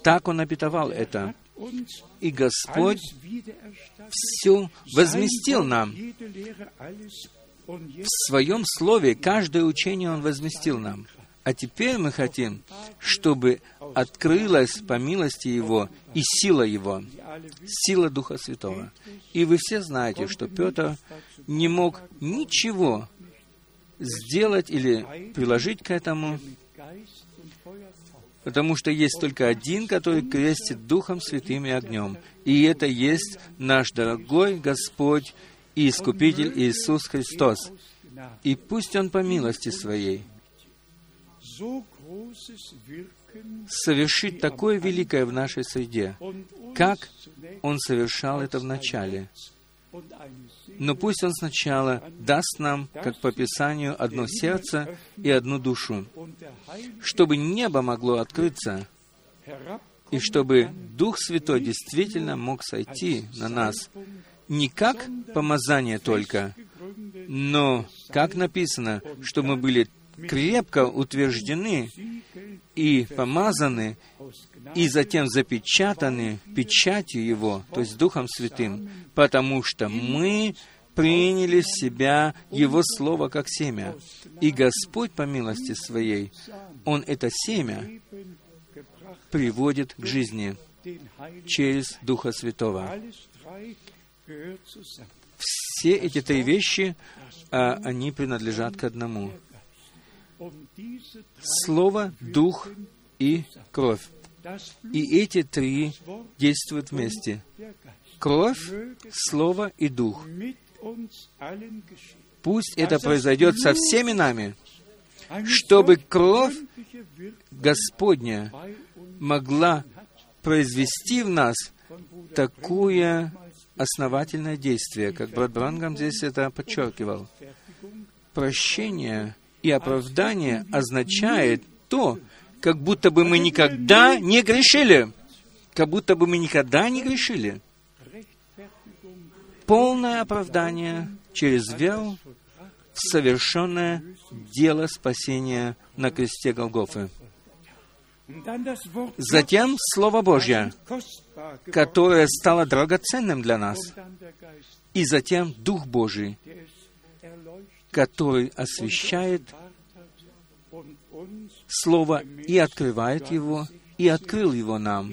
Так Он обетовал это. И Господь все возместил нам. В Своем Слове каждое учение Он возместил нам. А теперь мы хотим, чтобы открылась по милости Его и сила Его, сила Духа Святого. И вы все знаете, что Петр не мог ничего сделать или приложить к этому, потому что есть только один, который крестит Духом Святым и огнем. И это есть наш дорогой Господь и Искупитель Иисус Христос. И пусть Он по милости Своей совершит такое великое в нашей среде, как Он совершал это в начале. Но пусть Он сначала даст нам, как по Писанию, одно сердце и одну душу, чтобы небо могло открыться, и чтобы Дух Святой действительно мог сойти на нас. Не как помазание только, но, как написано, что мы были крепко утверждены и помазаны, и затем запечатаны печатью Его, то есть Духом Святым, потому что мы приняли в себя Его Слово как семя. И Господь, по милости Своей, Он это семя приводит к жизни через Духа Святого. Все эти три вещи, а, они принадлежат к одному. Слово, Дух и кровь. И эти три действуют вместе. Кровь, Слово и Дух. Пусть это произойдет со всеми нами, чтобы кровь Господня могла произвести в нас такое основательное действие, как брат Брангам здесь это подчеркивал. Прощение и оправдание означает то, как будто бы мы никогда не грешили. Как будто бы мы никогда не грешили. Полное оправдание через веру в совершенное дело спасения на кресте Голгофы. Затем Слово Божье, которое стало драгоценным для нас. И затем Дух Божий, который освещает Слово и открывает его, и открыл его нам.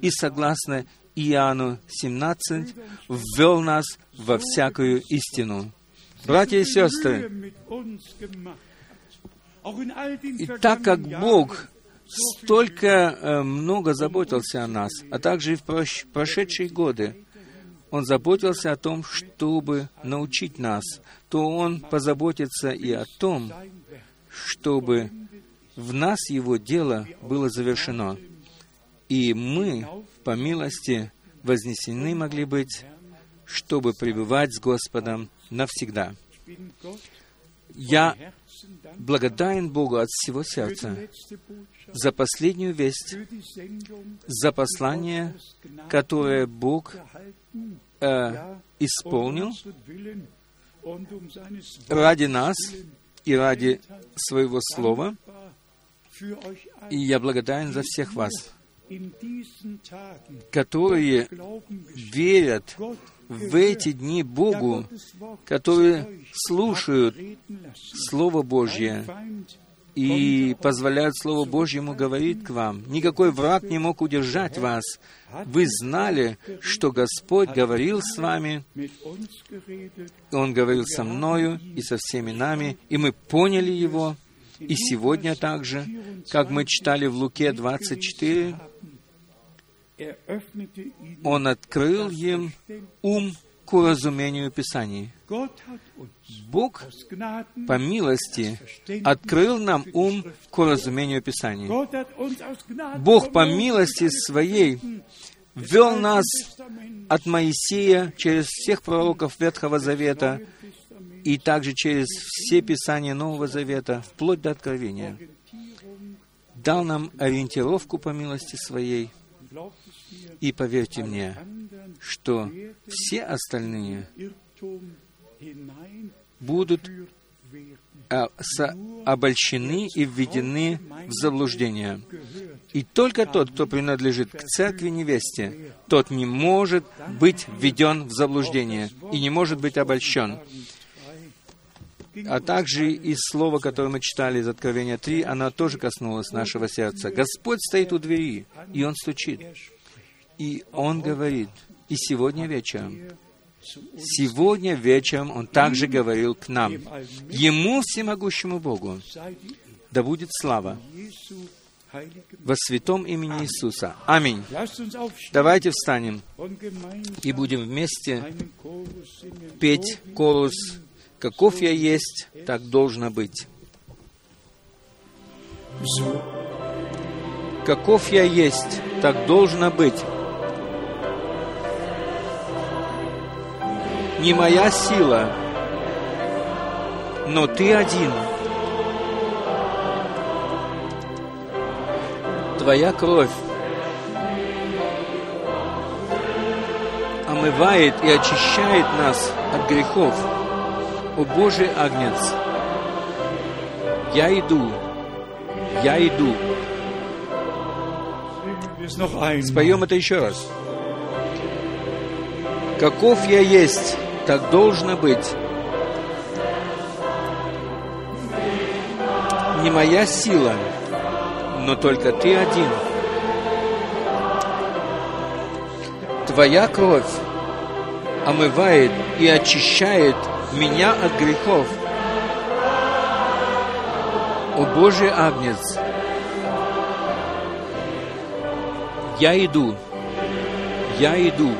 И согласно Иоанну 17, ввел нас во всякую истину. Братья и сестры, и так как Бог столько э, много заботился о нас, а также и в прош- прошедшие годы, Он заботился о том, чтобы научить нас, то Он позаботится и о том, чтобы в нас Его дело было завершено, и мы, по милости, вознесены могли быть, чтобы пребывать с Господом навсегда. Я благодарен Богу от всего сердца за последнюю весть, за послание, которое Бог э, исполнил ради нас и ради Своего Слова. И я благодарен за всех вас, которые верят в эти дни Богу, которые слушают Слово Божье и позволяют Слову Божьему говорить к вам. Никакой враг не мог удержать вас. Вы знали, что Господь говорил с вами, Он говорил со мною и со всеми нами, и мы поняли Его. И сегодня также, как мы читали в Луке 24, Он открыл им ум к уразумению Писаний. Бог по милости открыл нам ум к уразумению Писаний. Бог по милости Своей вел нас от Моисея через всех пророков Ветхого Завета и также через все Писания Нового Завета, вплоть до Откровения. Дал нам ориентировку по милости Своей. И поверьте мне, что все остальные будут а, обольщены и введены в заблуждение. И только тот, кто принадлежит к церкви невесте, тот не может быть введен в заблуждение и не может быть обольщен. А также из слова, которое мы читали из Откровения 3, она тоже коснулась нашего сердца. Господь стоит у двери, и Он стучит. И Он говорит, и сегодня вечером, сегодня вечером Он также говорил к нам. Ему, всемогущему Богу, да будет слава во святом имени Иисуса. Аминь. Давайте встанем и будем вместе петь корус «Каков я есть, так должно быть». Каков я есть, так должно быть. Не моя сила, но ты один. Твоя кровь омывает и очищает нас от грехов. О Божий Агнец, я иду, я иду. Споем это еще раз. Каков я есть, так должно быть. Не моя сила, но только Ты один. Твоя кровь омывает и очищает меня от грехов. О Божий Агнец, я иду, я иду.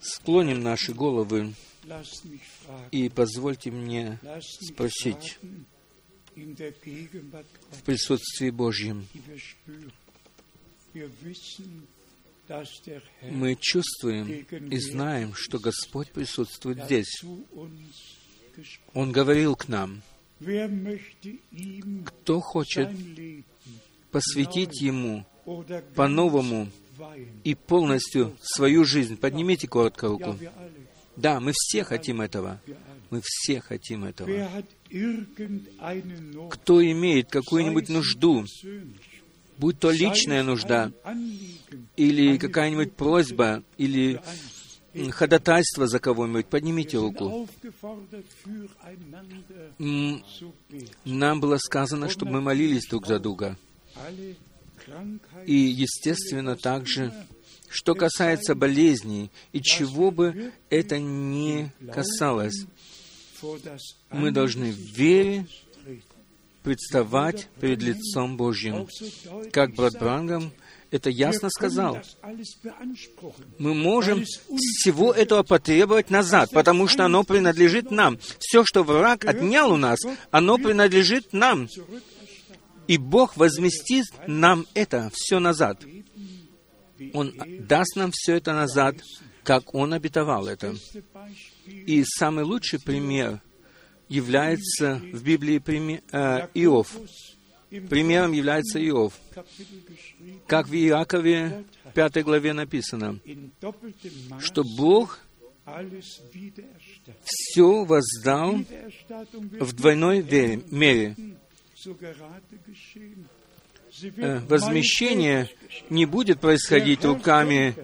Склоним наши головы и позвольте мне спросить в присутствии Божьем. Мы чувствуем и знаем, что Господь присутствует здесь. Он говорил к нам, кто хочет посвятить Ему по-новому и полностью свою жизнь. Поднимите коротко руку. Да, мы все хотим этого. Мы все хотим этого. Кто имеет какую-нибудь нужду, будь то личная нужда, или какая-нибудь просьба, или ходатайство за кого-нибудь, поднимите руку. Нам было сказано, чтобы мы молились друг за друга. И, естественно, также, что касается болезней, и чего бы это ни касалось, мы должны в вере представать перед лицом Божьим. Как брат Брангам это ясно сказал. Мы можем всего этого потребовать назад, потому что оно принадлежит нам. Все, что враг отнял у нас, оно принадлежит нам. И Бог возместит нам это все назад. Он даст нам все это назад, как Он обетовал это. И самый лучший пример является в Библии э, Иов. Примером является Иов. Как в Иакове, пятой главе написано, что Бог все воздал в двойной вере, мере. Э, возмещение не будет происходить руками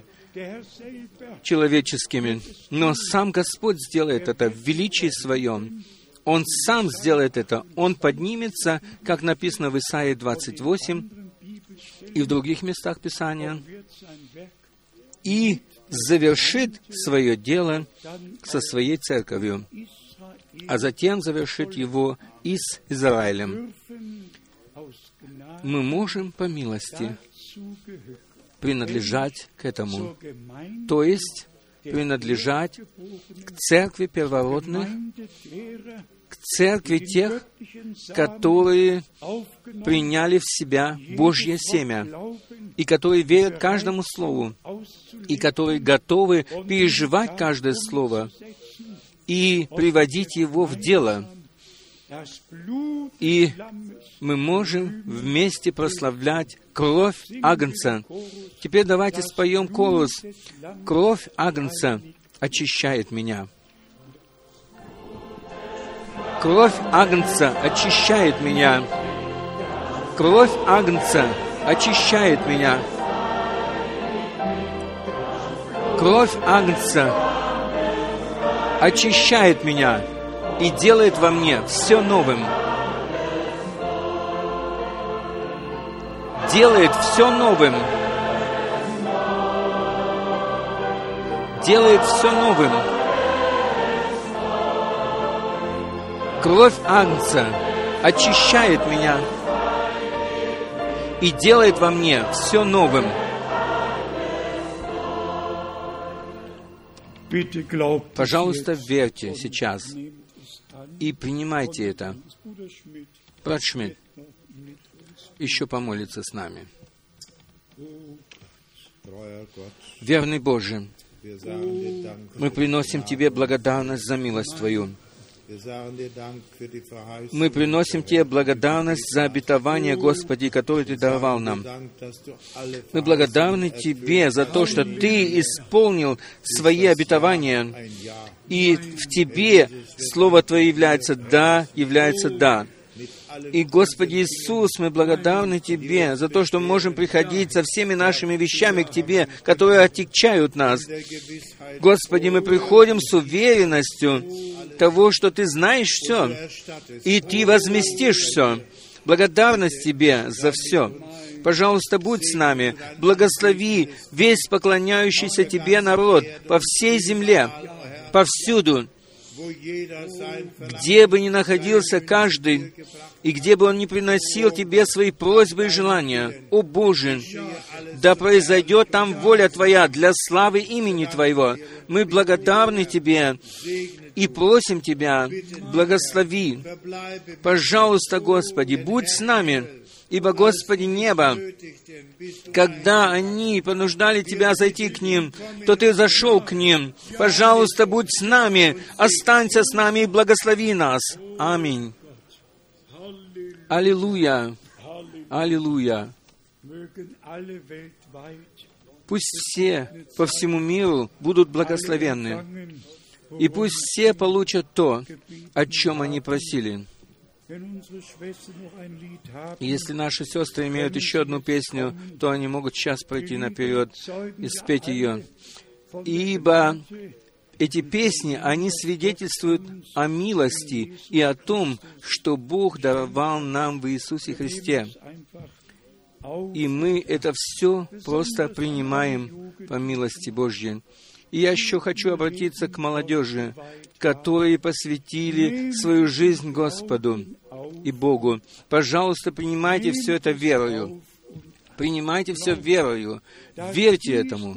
человеческими, но сам Господь сделает это в величии Своем. Он сам сделает это. Он поднимется, как написано в Исаии 28 и в других местах Писания, и завершит свое дело со своей церковью, а затем завершит его и с Израилем. Мы можем по милости принадлежать к этому, то есть принадлежать к церкви первородных, к церкви тех, которые приняли в себя Божье семя, и которые верят каждому слову, и которые готовы переживать каждое слово и приводить его в дело. И мы можем вместе прославлять кровь Агнца. Теперь давайте споем колос. Кровь Агнца очищает меня. Кровь Агнца очищает меня. Кровь Агнца очищает меня. Кровь Агнца очищает меня и делает во мне все новым. Делает все новым. Делает все новым. Кровь Агнца очищает меня и делает во мне все новым. Пожалуйста, верьте сейчас и принимайте это. Брат Шмидт еще помолится с нами. Верный Боже, мы приносим Тебе благодарность за милость Твою. Мы приносим Тебе благодарность за обетование, Господи, которое Ты даровал нам. Мы благодарны Тебе за то, что Ты исполнил свои обетования, и в Тебе Слово Твое является «да», является «да». И, Господи Иисус, мы благодарны Тебе за то, что мы можем приходить со всеми нашими вещами к Тебе, которые отягчают нас. Господи, мы приходим с уверенностью того, что Ты знаешь все, и Ты возместишь все. Благодарность Тебе за все. Пожалуйста, будь с нами, благослови весь поклоняющийся Тебе народ по всей земле, повсюду, где бы ни находился каждый, и где бы он ни приносил Тебе свои просьбы и желания, о Боже, да произойдет там воля Твоя для славы имени Твоего. Мы благодарны Тебе и просим Тебя, благослови. Пожалуйста, Господи, будь с нами, Ибо, Господи, небо, когда они понуждали Тебя зайти к ним, то Ты зашел к ним. Пожалуйста, будь с нами, останься с нами и благослови нас. Аминь. Аллилуйя. Аллилуйя. Пусть все по всему миру будут благословенны, и пусть все получат то, о чем они просили. Если наши сестры имеют еще одну песню, то они могут сейчас пройти наперед и спеть ее. Ибо эти песни, они свидетельствуют о милости и о том, что Бог даровал нам в Иисусе Христе. И мы это все просто принимаем по милости Божьей. И я еще хочу обратиться к молодежи, которые посвятили свою жизнь Господу и Богу. Пожалуйста, принимайте все это верою. Принимайте все верою. Верьте этому.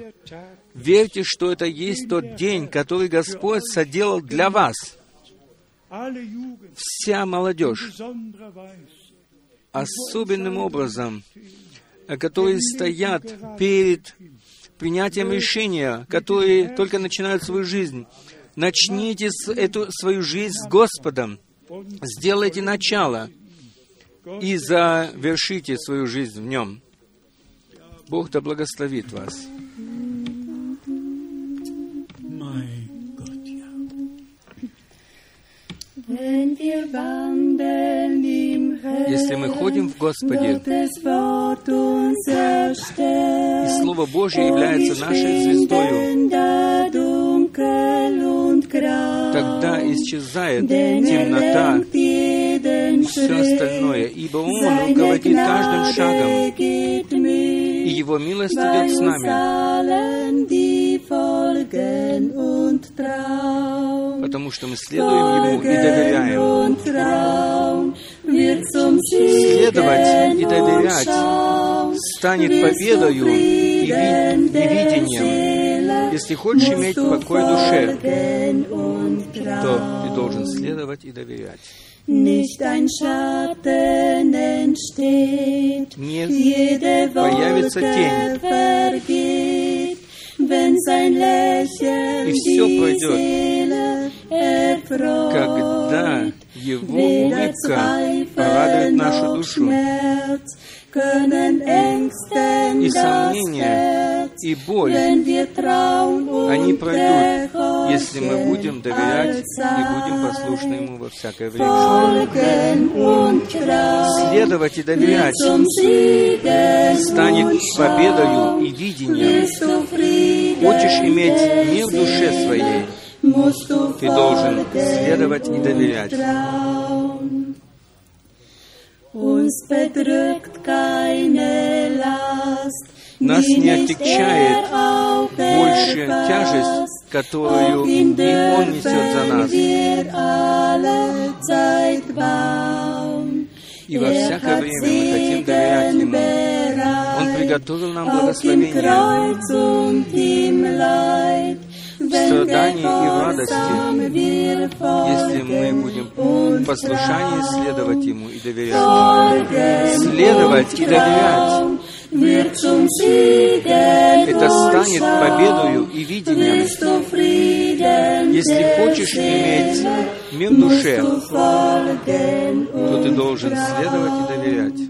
Верьте, что это есть тот день, который Господь соделал для вас. Вся молодежь особенным образом, которые стоят перед принятием решения, которые только начинают свою жизнь. Начните эту свою жизнь с Господом. Сделайте начало и завершите свою жизнь в Нем. Бог да благословит вас. Если мы ходим в Господе, и Слово Божье является нашей звездою, тогда исчезает темнота и все остальное, ибо Он руководит каждым шагом, и Его милость идет с нами, потому что мы следуем Ему и доверяем. Следовать и доверять станет победою и, ви- и видением. Если хочешь иметь покой душе, то ты должен следовать и доверять. Nicht ein Schatten entsteht, jede появится тень, Wolke vergeht, wenn sein Lächeln И die пройдет. Когда Его улыбка порадует нашу душу, и сомнения, и боль, они пройдут, если мы будем доверять и будем послушны Ему во всякое время. Следовать и доверять станет победою и видением. Хочешь иметь мир в душе своей, ты должен следовать и доверять. Нас не отягчает больше тяжесть, которую не Он несет за нас. И во всякое время мы хотим доверять Ему. Приготовил нам благословение страдании и в радости, если мы будем в послушании следовать Ему и доверять. Следовать и доверять. Это станет победою и видением. Если хочешь иметь мир в душе, то ты должен следовать и доверять.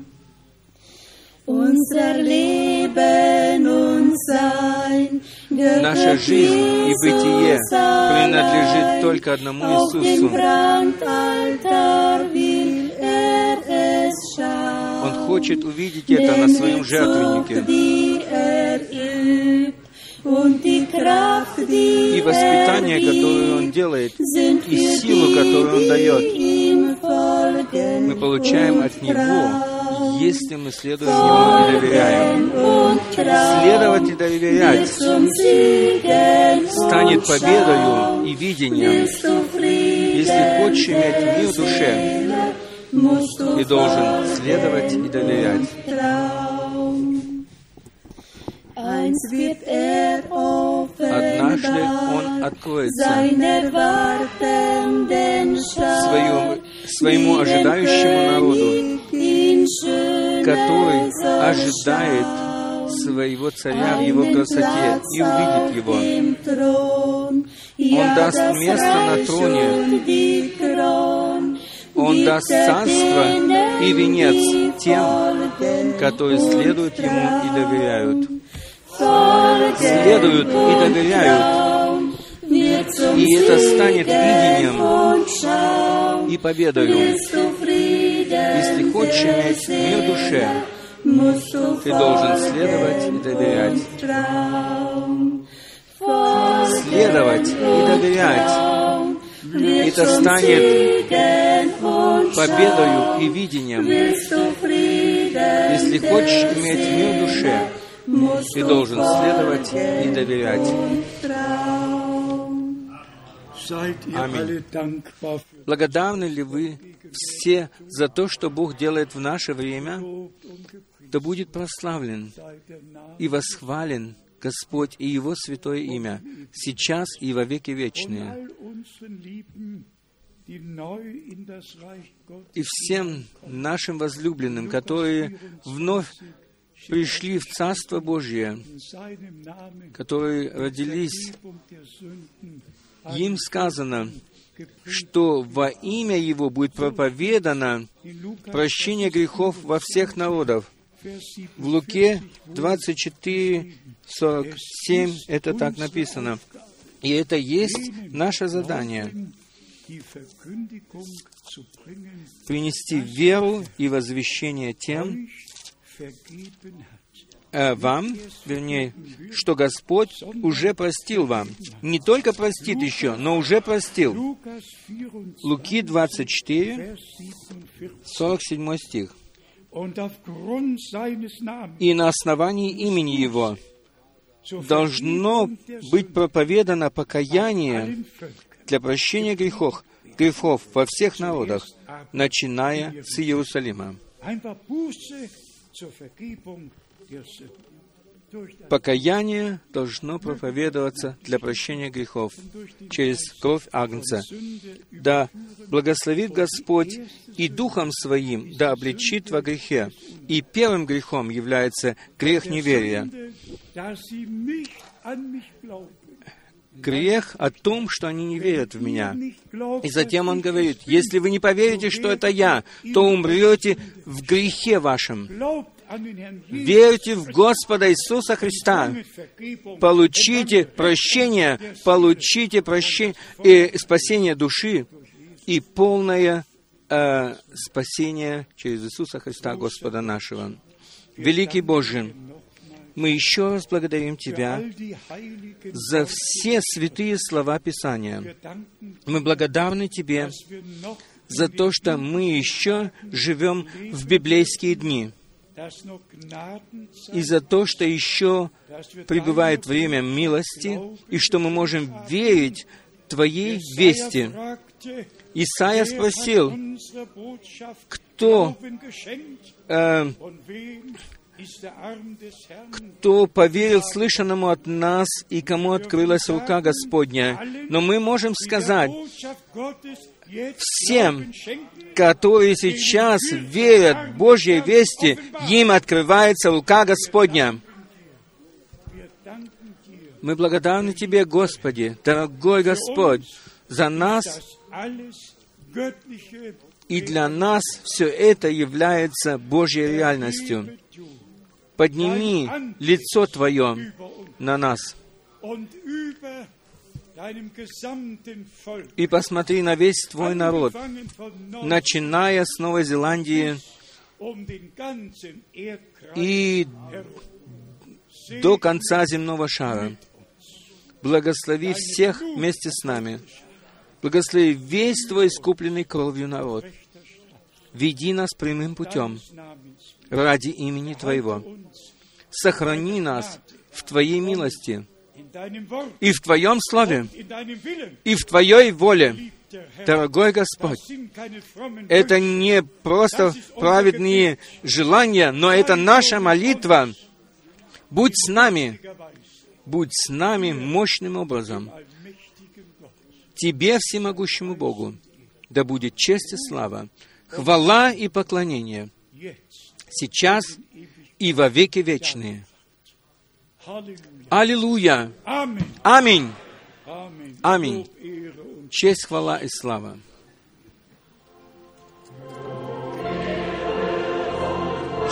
Unser Leben und Sein Наша жизнь и бытие принадлежит только одному Иисусу. Er. Он хочет увидеть это на своем жертвеннике. Er И воспитание, er которое Он делает, и силу, которую Он дает, мы получаем от Него. Если мы следуем Ему и доверяем. Следовать и доверять станет победою и видением. Если хочешь иметь мир в душе, ты должен следовать и доверять. er Однажды Он откроется Schar, своему, ожидающему народу, который ожидает своего царя в его красоте и увидит его. Он даст место на троне. Он даст царство и венец тем, которые следуют Ему и доверяют. Следуют и доверяют. И это станет видением и победою. Если хочешь иметь мир в душе, ты должен следовать и доверять. Следовать и доверять. Это станет победою и видением. Если хочешь иметь мир в душе, ты должен следовать и доверять. Аминь. Благодарны ли вы все за то, что Бог делает в наше время? Да будет прославлен и восхвален Господь и Его святое имя, сейчас и во веки вечные. И всем нашим возлюбленным, которые вновь пришли в Царство Божье, которые родились, им сказано, что во имя Его будет проповедано прощение грехов во всех народов. В Луке 24, 47 это так написано. И это есть наше задание принести веру и возвещение тем, э, вам, вернее, что Господь уже простил вам. Не только простит еще, но уже простил. Луки 24, 47 стих. И на основании имени Его должно быть проповедано покаяние для прощения грехов, грехов во всех народах, начиная с Иерусалима. Покаяние должно проповедоваться для прощения грехов через кровь Агнца. Да благословит Господь и Духом Своим да обличит во грехе. И первым грехом является грех неверия. Грех о том, что они не верят в меня. И затем он говорит, если вы не поверите, что это я, то умрете в грехе вашем. Верьте в Господа Иисуса Христа. Получите прощение, получите прощение и спасение души и полное э, спасение через Иисуса Христа, Господа нашего. Великий Боже, мы еще раз благодарим Тебя за все святые слова Писания. Мы благодарны Тебе за то, что мы еще живем в библейские дни и за то, что еще пребывает время милости, и что мы можем верить Твоей вести. Исайя спросил, кто, э, кто поверил слышанному от нас и кому открылась рука Господня. Но мы можем сказать, всем, которые сейчас верят Божьей вести, им открывается рука Господня. Мы благодарны Тебе, Господи, дорогой Господь, за нас, и для нас все это является Божьей реальностью. Подними лицо Твое на нас и посмотри на весь твой народ, начиная с Новой Зеландии и до конца земного шара. Благослови всех вместе с нами. Благослови весь Твой искупленный кровью народ. Веди нас прямым путем ради имени Твоего. Сохрани нас в Твоей милости и в Твоем Слове, и в Твоей воле. Дорогой Господь, это не просто праведные желания, но это наша молитва. Будь с нами, будь с нами мощным образом. Тебе, всемогущему Богу, да будет честь и слава, хвала и поклонение сейчас и во веки вечные. Аллилуйя! Аминь! Аминь! Честь, хвала и слава.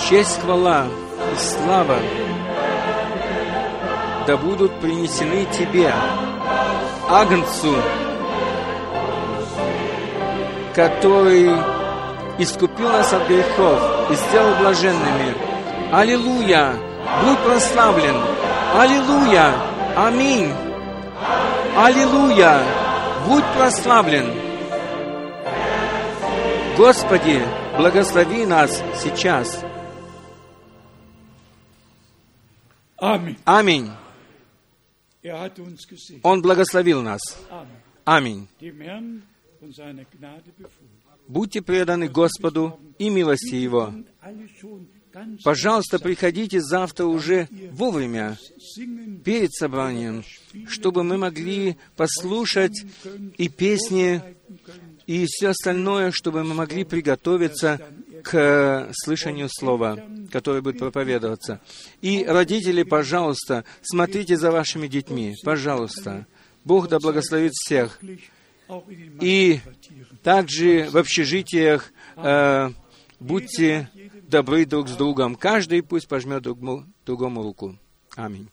Честь, хвала и слава да будут принесены Тебе, Агнцу, который искупил нас от грехов и сделал блаженными. Аллилуйя! Будь прославлен! Аллилуйя! Аминь! Аллилуйя! Будь прославлен! Господи, благослови нас сейчас! Аминь! Он благословил нас. Аминь. Будьте преданы Господу и милости Его. Пожалуйста, приходите завтра уже вовремя, перед собранием, чтобы мы могли послушать и песни, и все остальное, чтобы мы могли приготовиться к слышанию слова, которое будет проповедоваться. И, родители, пожалуйста, смотрите за вашими детьми, пожалуйста. Бог да благословит всех. И также в общежитиях э, будьте добры друг с другом. Каждый пусть пожмет другому, другому руку. Аминь.